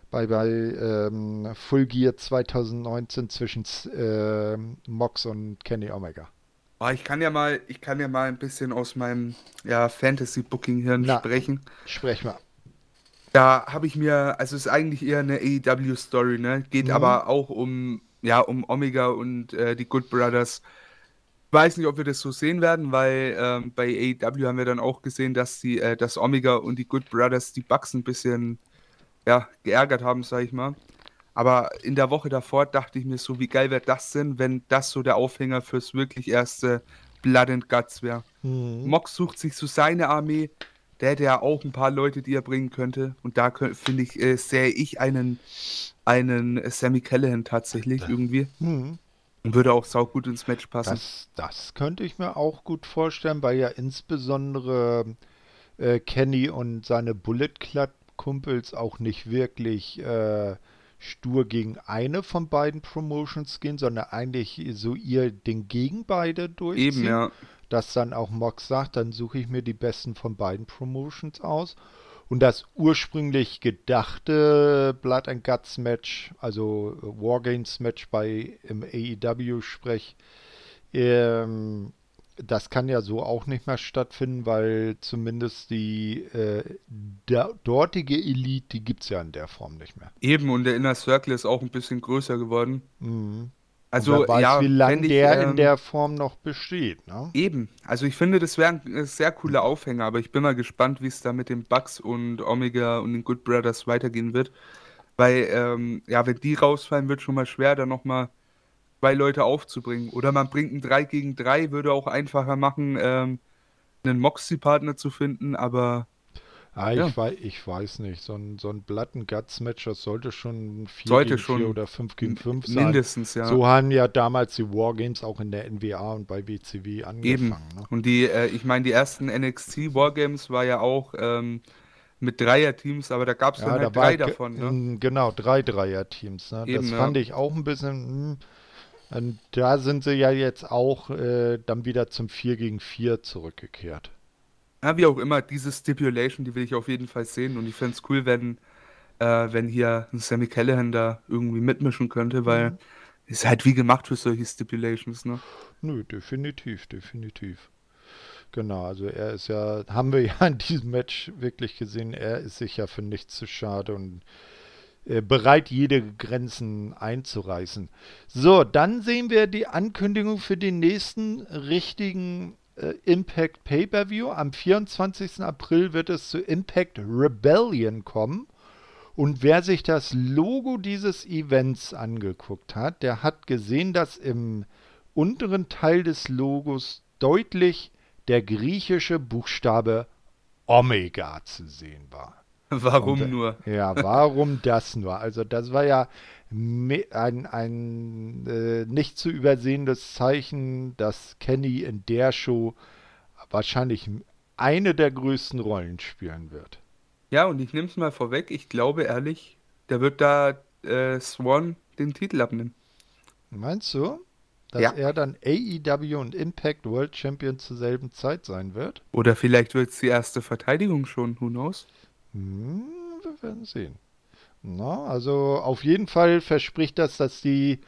bei, bei ähm, Full Gear 2019 zwischen äh, Mox und Kenny Omega. Oh, ich kann ja mal, ich kann ja mal ein bisschen aus meinem ja, Fantasy-Booking-Hirn sprechen. Sprech mal. Da habe ich mir, also es ist eigentlich eher eine AEW-Story, ne? Geht mhm. aber auch um, ja, um Omega und äh, die Good Brothers. Ich weiß nicht, ob wir das so sehen werden, weil ähm, bei AEW haben wir dann auch gesehen, dass die, äh, dass Omega und die Good Brothers die Bugs ein bisschen ja, geärgert haben, sag ich mal. Aber in der Woche davor dachte ich mir so, wie geil wäre das denn, wenn das so der Aufhänger fürs wirklich erste Blood and Guts wäre. Mhm. Mox sucht sich so seine Armee. Der hätte ja auch ein paar Leute, die er bringen könnte. Und da finde ich, äh, sehe ich einen, einen Sammy Callahan tatsächlich irgendwie. Mhm. Und würde auch saugut ins Match passen. Das, das könnte ich mir auch gut vorstellen, weil ja insbesondere äh, Kenny und seine Bullet Club Kumpels auch nicht wirklich äh, stur gegen eine von beiden Promotions gehen, sondern eigentlich so ihr Ding gegen beide durchziehen. Eben, ja. Dass dann auch Mox sagt, dann suche ich mir die besten von beiden Promotions aus. Und das ursprünglich gedachte Blood and Guts Match, also Wargames Match bei im AEW-Sprech, ähm, das kann ja so auch nicht mehr stattfinden, weil zumindest die äh, dortige Elite, die gibt es ja in der Form nicht mehr. Eben, und der Inner Circle ist auch ein bisschen größer geworden. Mhm. Also, wer weiß, ja, wie lange der ähm, in der Form noch besteht. Ne? Eben, also ich finde, das wäre ein sehr cooler Aufhänger, aber ich bin mal gespannt, wie es da mit den Bugs und Omega und den Good Brothers weitergehen wird. Weil, ähm, ja, wenn die rausfallen, wird schon mal schwer, da nochmal zwei Leute aufzubringen. Oder man bringt ein 3 gegen 3, würde auch einfacher machen, ähm, einen Moxie-Partner zu finden, aber. Ah, ja. ich, weiß, ich weiß nicht. So ein, so ein Blood Guts Match, das sollte schon 4 sollte gegen schon 4 oder 5 gegen 5 sein. Mindestens, ja. So haben ja damals die Wargames auch in der NWA und bei WCW angefangen. Eben. Ne? Und die, äh, ich meine, die ersten NXT Wargames war ja auch ähm, mit Dreier-Teams, aber da gab es ja, dann halt da drei davon. Ne? Genau, drei Dreier-Teams. Ne? das fand ja. ich auch ein bisschen. Mh, hm, und da sind sie ja jetzt auch äh, dann wieder zum 4 gegen 4 zurückgekehrt. Ja, wie auch immer, diese Stipulation, die will ich auf jeden Fall sehen. Und ich fände es cool, wenn, äh, wenn hier ein Sammy Callahan da irgendwie mitmischen könnte, weil mhm. ist halt wie gemacht für solche Stipulations, ne? Nö, definitiv, definitiv. Genau, also er ist ja, haben wir ja in diesem Match wirklich gesehen, er ist sich ja für nichts zu schade und bereit, jede Grenzen einzureißen. So, dann sehen wir die Ankündigung für den nächsten richtigen äh, Impact Pay-Per-View. Am 24. April wird es zu Impact Rebellion kommen. Und wer sich das Logo dieses Events angeguckt hat, der hat gesehen, dass im unteren Teil des Logos deutlich der griechische Buchstabe Omega zu sehen war. Warum Und, nur? Ja, warum das nur? Also das war ja ein, ein äh, nicht zu übersehendes Zeichen, dass Kenny in der Show wahrscheinlich eine der größten Rollen spielen wird. Ja, und ich nehme es mal vorweg, ich glaube ehrlich, der wird da äh, Swan den Titel abnehmen. Meinst du? Dass ja. er dann AEW und Impact World Champion zur selben Zeit sein wird? Oder vielleicht wird es die erste Verteidigung schon, who knows? Hm, wir werden sehen. Na, also auf jeden Fall verspricht das, dass die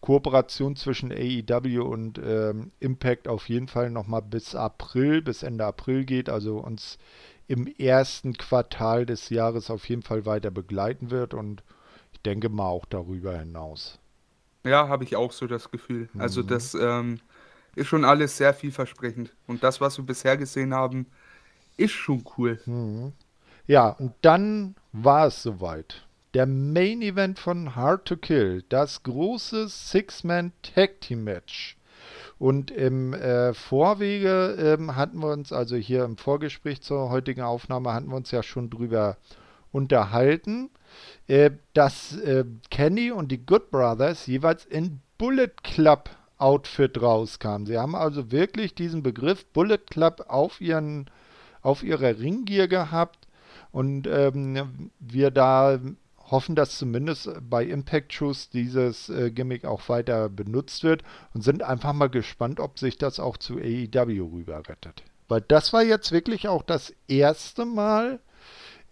Kooperation zwischen AEW und ähm, Impact auf jeden Fall nochmal bis April, bis Ende April geht, also uns im ersten Quartal des Jahres auf jeden Fall weiter begleiten wird und ich denke mal auch darüber hinaus. Ja, habe ich auch so das Gefühl. Also mhm. Also das ähm, ist schon alles sehr vielversprechend und das, was wir bisher gesehen haben, ist schon cool. Mhm. Ja, und dann war es soweit. Der Main Event von Hard to Kill, das große Six-Man Tag Team Match. Und im äh, Vorwege ähm, hatten wir uns, also hier im Vorgespräch zur heutigen Aufnahme, hatten wir uns ja schon drüber unterhalten, äh, dass äh, Kenny und die Good Brothers jeweils in Bullet Club Outfit rauskamen. Sie haben also wirklich diesen Begriff Bullet Club auf ihren auf ihrer Ringgear gehabt und ähm, wir da hoffen, dass zumindest bei Impact Shows dieses äh, Gimmick auch weiter benutzt wird und sind einfach mal gespannt, ob sich das auch zu AEW rüber rettet. Weil das war jetzt wirklich auch das erste Mal,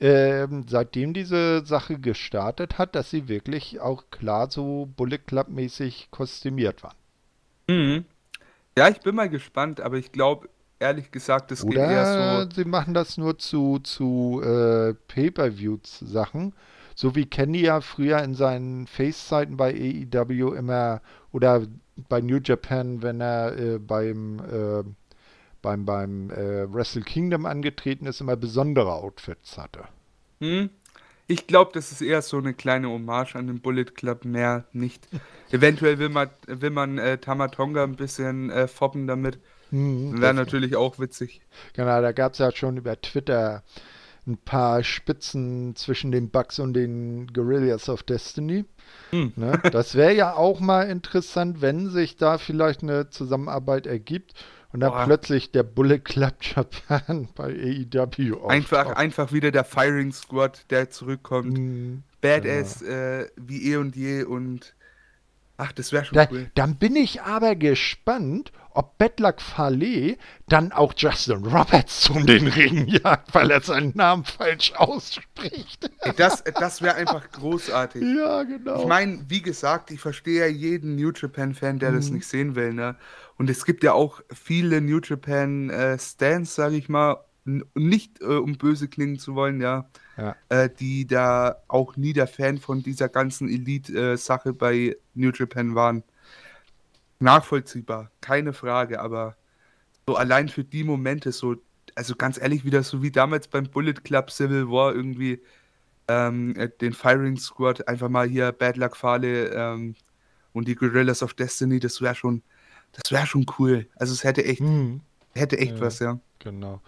äh, seitdem diese Sache gestartet hat, dass sie wirklich auch klar so Bullet Club mäßig kostümiert waren. Mhm. Ja, ich bin mal gespannt, aber ich glaube, ehrlich gesagt, das geht eher so. Sie machen das nur zu, zu äh, Pay-Per-View-Sachen. So wie Kenny ja früher in seinen Face-Zeiten bei AEW immer oder bei New Japan, wenn er äh, beim, äh, beim, beim äh, Wrestle Kingdom angetreten ist, immer besondere Outfits hatte. Hm. Ich glaube, das ist eher so eine kleine Hommage an den Bullet Club, mehr nicht. Eventuell will man, will man äh, Tamatonga ein bisschen äh, foppen damit. Mhm, Wäre natürlich auch witzig. Genau, da gab es ja schon über Twitter ein paar Spitzen zwischen den Bugs und den Guerrillas of Destiny. Hm. Ne? Das wäre ja auch mal interessant, wenn sich da vielleicht eine Zusammenarbeit ergibt und dann Boah. plötzlich der Bullet Club Japan bei AEW einfach, einfach wieder der Firing Squad, der zurückkommt. Hm. Badass ja. äh, wie eh und je und ach, das wäre schon da, cool. Dann bin ich aber gespannt, ob Bedlack Fale dann auch Justin Roberts um den Ring jagt, weil er seinen Namen falsch ausspricht. Das, das wäre einfach großartig. Ja, genau. Ich meine, wie gesagt, ich verstehe ja jeden New Japan-Fan, der mhm. das nicht sehen will. Ne? Und es gibt ja auch viele New Japan-Stands, äh, sage ich mal, nicht äh, um böse klingen zu wollen, ja, ja. Äh, die da auch nie der Fan von dieser ganzen Elite-Sache bei New Japan waren. Nachvollziehbar, keine Frage, aber so allein für die Momente, so, also ganz ehrlich, wieder so wie damals beim Bullet Club Civil War irgendwie ähm, äh, den Firing Squad, einfach mal hier Bad Luck Fale ähm, und die Gorillas of Destiny, das wäre schon, das wäre schon cool. Also es hätte echt, hm. hätte echt ja, was, ja. Genau.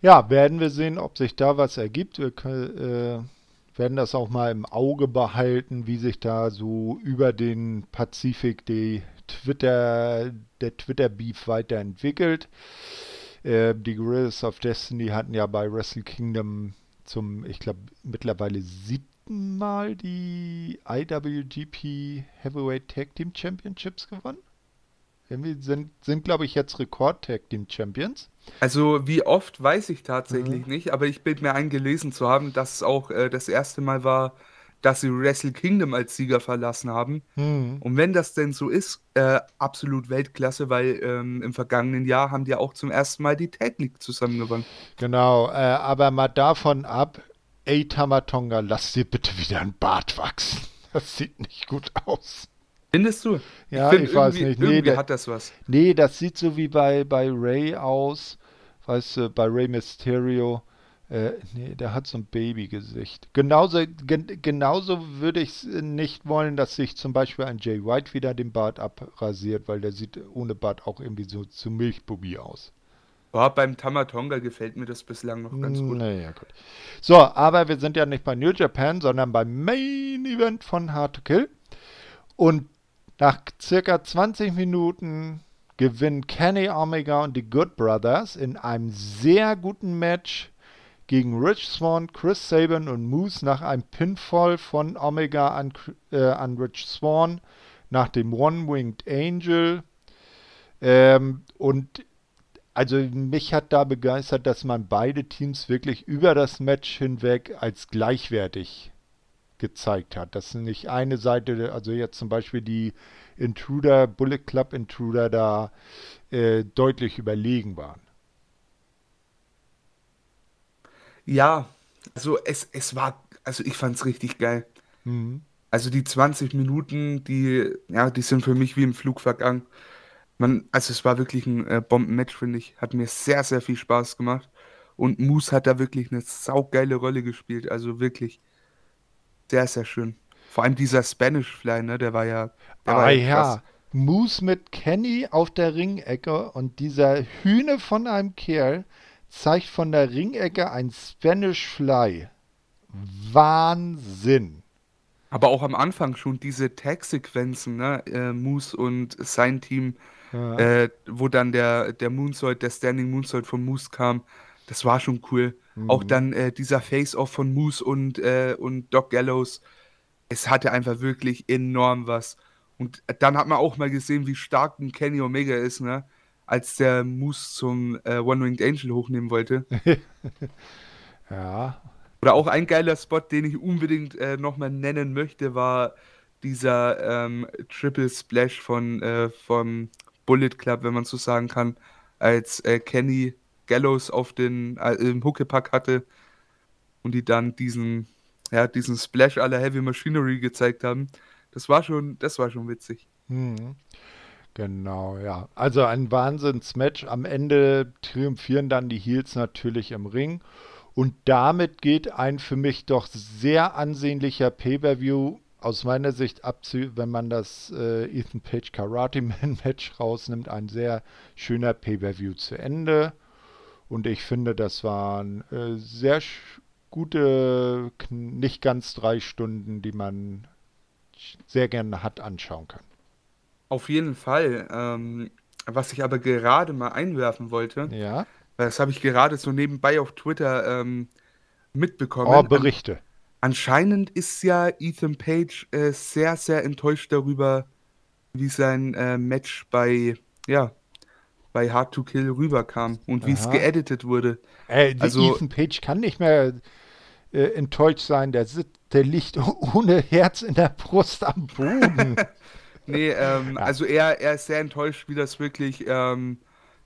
Ja, werden wir sehen, ob sich da was ergibt. Wir können, äh, werden das auch mal im Auge behalten, wie sich da so über den Pazifik die Twitter, der Twitter-Beef weiterentwickelt. Äh, die Guerrillas of Destiny hatten ja bei Wrestle Kingdom zum, ich glaube, mittlerweile siebten Mal die IWGP Heavyweight Tag Team Championships gewonnen. Irgendwie sind, sind glaube ich, jetzt Rekord-Tag Team Champions. Also, wie oft weiß ich tatsächlich mhm. nicht, aber ich bilde mir eingelesen zu haben, dass es auch äh, das erste Mal war, dass sie Wrestle Kingdom als Sieger verlassen haben. Mhm. Und wenn das denn so ist, äh, absolut Weltklasse, weil ähm, im vergangenen Jahr haben die auch zum ersten Mal die Tag League zusammen gewonnen. Genau, äh, aber mal davon ab, ey Tamatonga, lass dir bitte wieder ein Bart wachsen. Das sieht nicht gut aus. Findest du? Ja, ich, ich weiß nicht. Nee, da, hat das was. Nee, das sieht so wie bei, bei Ray aus. Weißt du, bei Ray Mysterio. Äh, nee, der hat so ein Babygesicht. Genauso, gen, genauso würde ich nicht wollen, dass sich zum Beispiel ein Jay White wieder den Bart abrasiert, weil der sieht ohne Bart auch irgendwie so zu Milchbubi aus. Oh, beim Tamatonga gefällt mir das bislang noch ganz gut. Naja, gut. So, aber wir sind ja nicht bei New Japan, sondern beim Main Event von Hard to Kill. Und nach circa 20 Minuten gewinnen Kenny Omega und die Good Brothers in einem sehr guten Match gegen Rich Swan, Chris Sabin und Moose nach einem Pinfall von Omega an, äh, an Rich Swan nach dem One-Winged Angel. Ähm, und also mich hat da begeistert, dass man beide Teams wirklich über das Match hinweg als gleichwertig gezeigt hat. Dass nicht eine Seite, also jetzt zum Beispiel die Intruder, Bullet Club Intruder da äh, deutlich überlegen waren. Ja, also es, es war, also ich fand es richtig geil. Mhm. Also die 20 Minuten, die, ja, die sind für mich wie im Flug vergangen. Man, also es war wirklich ein äh, Bombenmatch, finde ich. Hat mir sehr, sehr viel Spaß gemacht. Und Moose hat da wirklich eine saugeile Rolle gespielt. Also wirklich sehr, sehr schön. Vor allem dieser Spanish Fly, ne, der war ja. Der ah war ja, ja. Moose mit Kenny auf der Ringecke und dieser Hühne von einem Kerl zeigt von der Ringecke ein Spanish Fly. Wahnsinn. Aber auch am Anfang schon diese Tag-Sequenzen, ne? Äh, Moose und sein Team, ja. äh, wo dann der, der Moonsault, der Standing Moonsault von Moose kam, das war schon cool. Mhm. Auch dann äh, dieser Face-Off von Moose und, äh, und Doc Gallows, es hatte einfach wirklich enorm was. Und dann hat man auch mal gesehen, wie stark ein Kenny Omega ist, ne? Als der Moose zum äh, One-Winged Angel hochnehmen wollte. ja. Oder auch ein geiler Spot, den ich unbedingt äh, nochmal nennen möchte, war dieser ähm, Triple Splash von äh, vom Bullet Club, wenn man so sagen kann, als äh, Kenny Gallows auf den äh, im Huckepack hatte und die dann diesen ja, diesen Splash aller Heavy Machinery gezeigt haben. Das war schon, das war schon witzig. Hm. Genau, ja. Also ein Wahnsinnsmatch. Am Ende triumphieren dann die Heels natürlich im Ring. Und damit geht ein für mich doch sehr ansehnlicher Pay-Per-View aus meiner Sicht ab, wenn man das äh, Ethan Page Karate Man Match rausnimmt, ein sehr schöner Pay-Per-View zu Ende. Und ich finde, das waren äh, sehr gute, nicht ganz drei Stunden, die man sehr gerne hat anschauen kann. Auf jeden Fall. Ähm, was ich aber gerade mal einwerfen wollte, ja. das habe ich gerade so nebenbei auf Twitter ähm, mitbekommen. Oh, Berichte. anscheinend ist ja Ethan Page äh, sehr, sehr enttäuscht darüber, wie sein äh, Match bei, ja, bei Hard to Kill rüberkam und wie es geeditet wurde. Äh, also, Ethan Page kann nicht mehr äh, enttäuscht sein. Der, der liegt ohne Herz in der Brust am Boden. nee, ähm, ja. also er, er ist sehr enttäuscht, wie das wirklich ähm,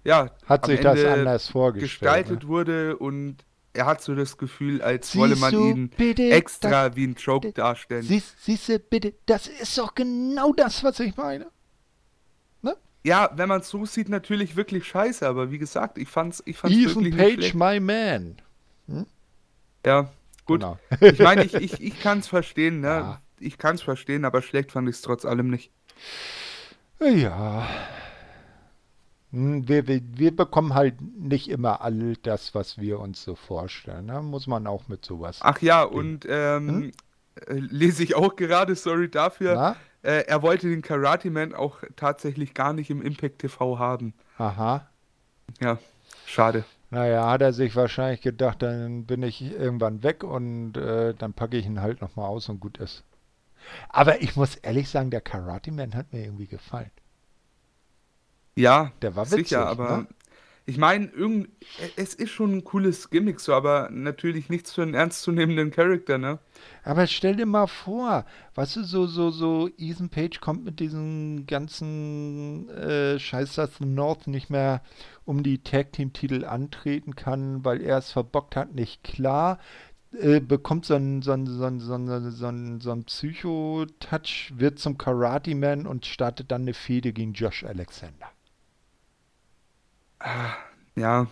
ja, hat sich Ende das anders vorgestellt. Gestaltet ne? wurde und er hat so das Gefühl, als siehst wolle man ihn bitte, extra das, wie ein Joke darstellen. Siehst, siehst du bitte, das ist doch genau das, was ich meine. Ne? Ja, wenn man es so sieht, natürlich wirklich scheiße, aber wie gesagt, ich fand's, ich fand's Ethan wirklich Page, nicht my man. Hm? Ja, gut. Genau. ich meine, ich, ich, ich kann es verstehen, ne? Ja. Ich kann es verstehen, aber schlecht fand ich es trotz allem nicht. Ja, hm, wir, wir, wir, bekommen halt nicht immer all das, was wir uns so vorstellen. Da ne? muss man auch mit sowas. Ach ja, gehen. und ähm, hm? Äh, lese ich auch gerade, sorry dafür. Äh, er wollte den Karate Man auch tatsächlich gar nicht im Impact TV haben. Aha. Ja, schade. Naja, hat er sich wahrscheinlich gedacht, dann bin ich irgendwann weg und äh, dann packe ich ihn halt nochmal aus und gut ist. Aber ich muss ehrlich sagen, der Karate Man hat mir irgendwie gefallen. Ja, der war witzig, sicher, aber ne? ich meine, es ist schon ein cooles Gimmick so, aber natürlich nichts für einen ernstzunehmenden Charakter, ne? Aber stell dir mal vor, weißt du, so, so, so, Ethan Page kommt mit diesem ganzen äh, Scheiß, dass North nicht mehr um die Tag Team Titel antreten kann, weil er es verbockt hat, nicht klar. Äh, bekommt so einen, so einen, so einen, so einen, so einen, so einen Psycho-Touch, wird zum Karate-Man und startet dann eine Fehde gegen Josh Alexander. Ja.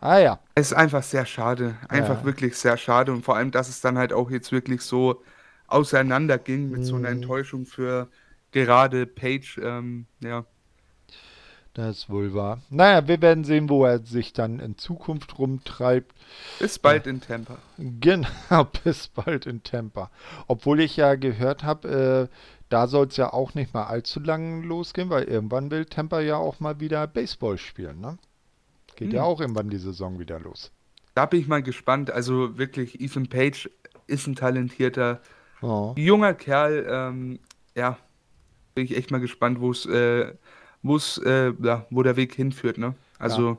Ah ja. Es ist einfach sehr schade. Einfach ja. wirklich sehr schade. Und vor allem, dass es dann halt auch jetzt wirklich so auseinanderging mit mm. so einer mhm. Enttäuschung für gerade Page. Ähm, ja. Das ist wohl wahr. Naja, wir werden sehen, wo er sich dann in Zukunft rumtreibt. Bis bald in Tampa. Genau, bis bald in Tampa. Obwohl ich ja gehört habe, äh, da soll es ja auch nicht mal allzu lang losgehen, weil irgendwann will Tampa ja auch mal wieder Baseball spielen, ne? Geht hm. ja auch irgendwann die Saison wieder los. Da bin ich mal gespannt. Also wirklich, Ethan Page ist ein talentierter, oh. junger Kerl. Ähm, ja, bin ich echt mal gespannt, wo es, äh, äh, ja, wo der Weg hinführt, ne? Also. Ja.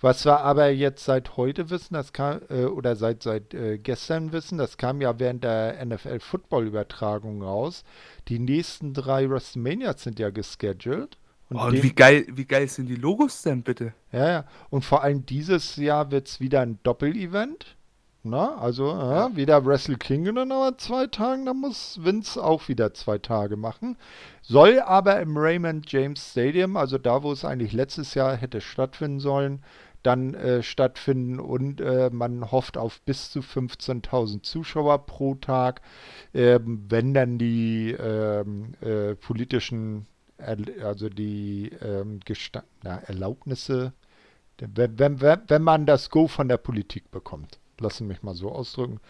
Was wir aber jetzt seit heute wissen, das kam, äh, oder seit, seit äh, gestern wissen, das kam ja während der NFL-Football-Übertragung raus. Die nächsten drei WrestleManias sind ja gescheduled. Und, oh, und wie, geil, wie geil sind die Logos denn bitte? Ja, ja. Und vor allem dieses Jahr wird es wieder ein Doppel-Event. Na, also ja, wieder Wrestle Kingdom, aber zwei Tagen, da muss Vince auch wieder zwei Tage machen. Soll aber im Raymond James Stadium, also da, wo es eigentlich letztes Jahr hätte stattfinden sollen, dann äh, stattfinden und äh, man hofft auf bis zu 15.000 Zuschauer pro Tag, äh, wenn dann die ähm, äh, politischen, also die ähm, na, Erlaubnisse, wenn, wenn, wenn man das Go von der Politik bekommt, lassen mich mal so ausdrücken,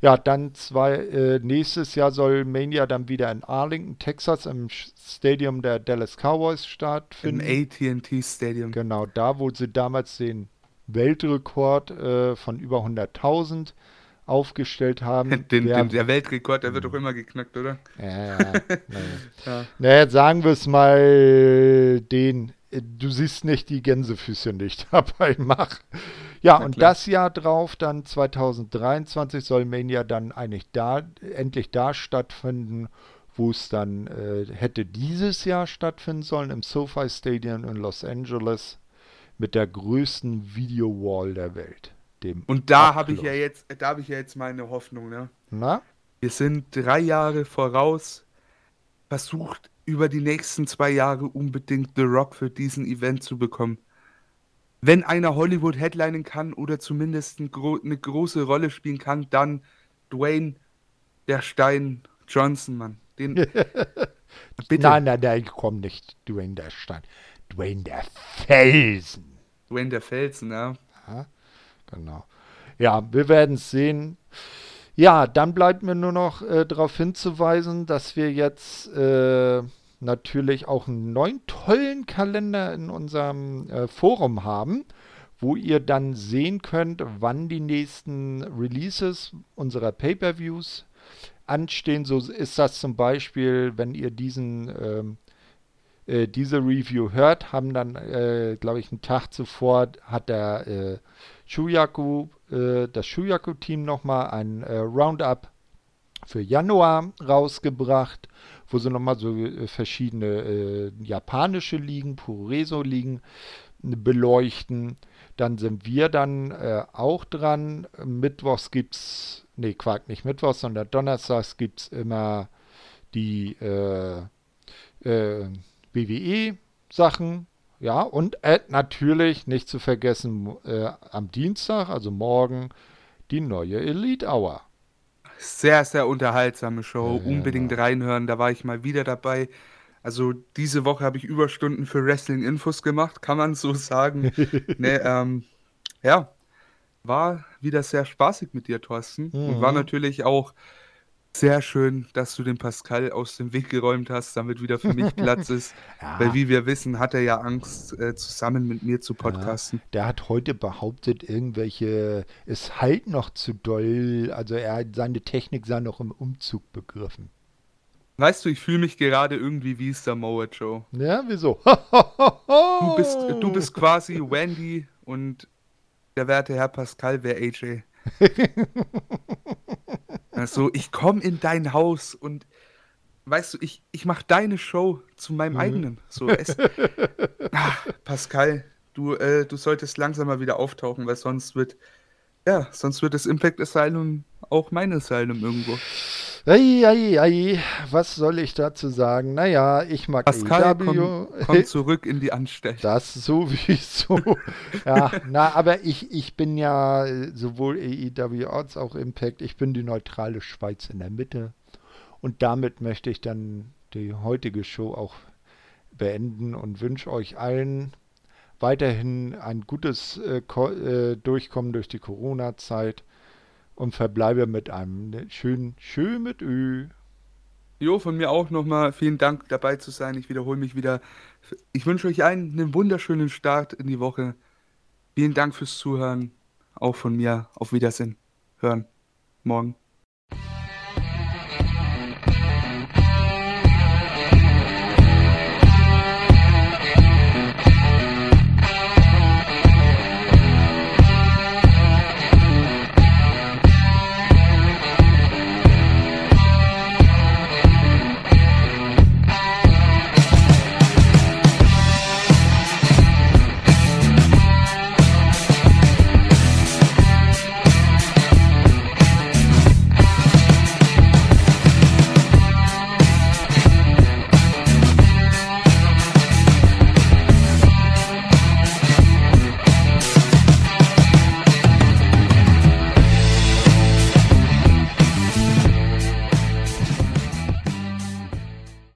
ja, dann zwei, äh, nächstes Jahr soll Mania dann wieder in Arlington, Texas, im Stadium der Dallas Cowboys stattfinden. Im AT&T Stadium. Genau, da, wo sie damals den Weltrekord äh, von über 100.000 aufgestellt haben. Den, der, den, der Weltrekord, der wird doch immer geknackt, oder? Ja, ja. naja. naja, sagen wir es mal, den, du siehst nicht die Gänsefüße nicht dabei, mach. Ja, und das Jahr drauf, dann 2023, soll Mania dann eigentlich da, endlich da stattfinden, wo es dann äh, hätte dieses Jahr stattfinden sollen, im SoFi Stadium in Los Angeles mit der größten Video-Wall der Welt. Dem und da habe ich ja jetzt, da habe ich ja jetzt meine Hoffnung, ne? Na? Wir sind drei Jahre voraus, versucht über die nächsten zwei Jahre unbedingt The Rock für diesen Event zu bekommen wenn einer Hollywood headlinen kann oder zumindest ein gro eine große Rolle spielen kann, dann Dwayne der Stein Johnson, Mann. Den, bitte. Nein, nein, nein, komm nicht, Dwayne der Stein. Dwayne der Felsen. Dwayne der Felsen, ja. ja genau. Ja, wir werden es sehen. Ja, dann bleibt mir nur noch äh, darauf hinzuweisen, dass wir jetzt äh, natürlich auch einen neuen tollen Kalender in unserem äh, Forum haben, wo ihr dann sehen könnt, wann die nächsten Releases unserer Pay-per-Views anstehen. So ist das zum Beispiel, wenn ihr diesen ähm, äh, diese Review hört, haben dann, äh, glaube ich, einen Tag zuvor hat der äh, Shuyaku, äh, das Shuyaku-Team nochmal ein äh, Roundup für Januar rausgebracht, wo sie nochmal so äh, verschiedene äh, japanische Ligen, Pureso-Ligen beleuchten. Dann sind wir dann äh, auch dran. Mittwochs gibt's, nee, Quark nicht Mittwochs, sondern Donnerstags gibt es immer die äh, äh, WWE-Sachen. Ja, und äh, natürlich nicht zu vergessen äh, am Dienstag, also morgen, die neue Elite Hour. Sehr, sehr unterhaltsame Show. Ja, Unbedingt ja. reinhören. Da war ich mal wieder dabei. Also diese Woche habe ich Überstunden für Wrestling-Infos gemacht, kann man so sagen. ne, ähm, ja, war wieder sehr spaßig mit dir, Thorsten. Mhm. Und war mhm. natürlich auch sehr schön, dass du den Pascal aus dem Weg geräumt hast, damit wieder für mich Platz ist. ja. Weil wie wir wissen, hat er ja Angst, äh, zusammen mit mir zu podcasten. Ja, der hat heute behauptet, irgendwelche, es halt noch zu doll, also er hat seine Technik sei noch im Umzug begriffen. Weißt du, ich fühle mich gerade irgendwie wie Samoa Joe. Ja, wieso? du, bist, du bist quasi Wendy und der werte Herr Pascal wäre AJ. also, ich komme in dein Haus und weißt du, ich, ich mache deine Show zu meinem mhm. eigenen. So, es, ach, Pascal, du, äh, du solltest langsam mal wieder auftauchen, weil sonst wird, ja, sonst wird das Impact Asylum auch mein Asylum irgendwo. Ei, ei, ei, was soll ich dazu sagen? Naja, ich mag Pascal, AEW. Komm, komm zurück in die Anstalt. Das sowieso. ja, na, aber ich, ich bin ja sowohl AEW als auch Impact, ich bin die neutrale Schweiz in der Mitte. Und damit möchte ich dann die heutige Show auch beenden und wünsche euch allen weiterhin ein gutes äh, äh, Durchkommen durch die Corona-Zeit und verbleibe mit einem schönen Schön mit Ö. Jo, von mir auch nochmal vielen Dank dabei zu sein. Ich wiederhole mich wieder. Ich wünsche euch allen einen wunderschönen Start in die Woche. Vielen Dank fürs Zuhören. Auch von mir. Auf Wiedersehen. Hören. Morgen.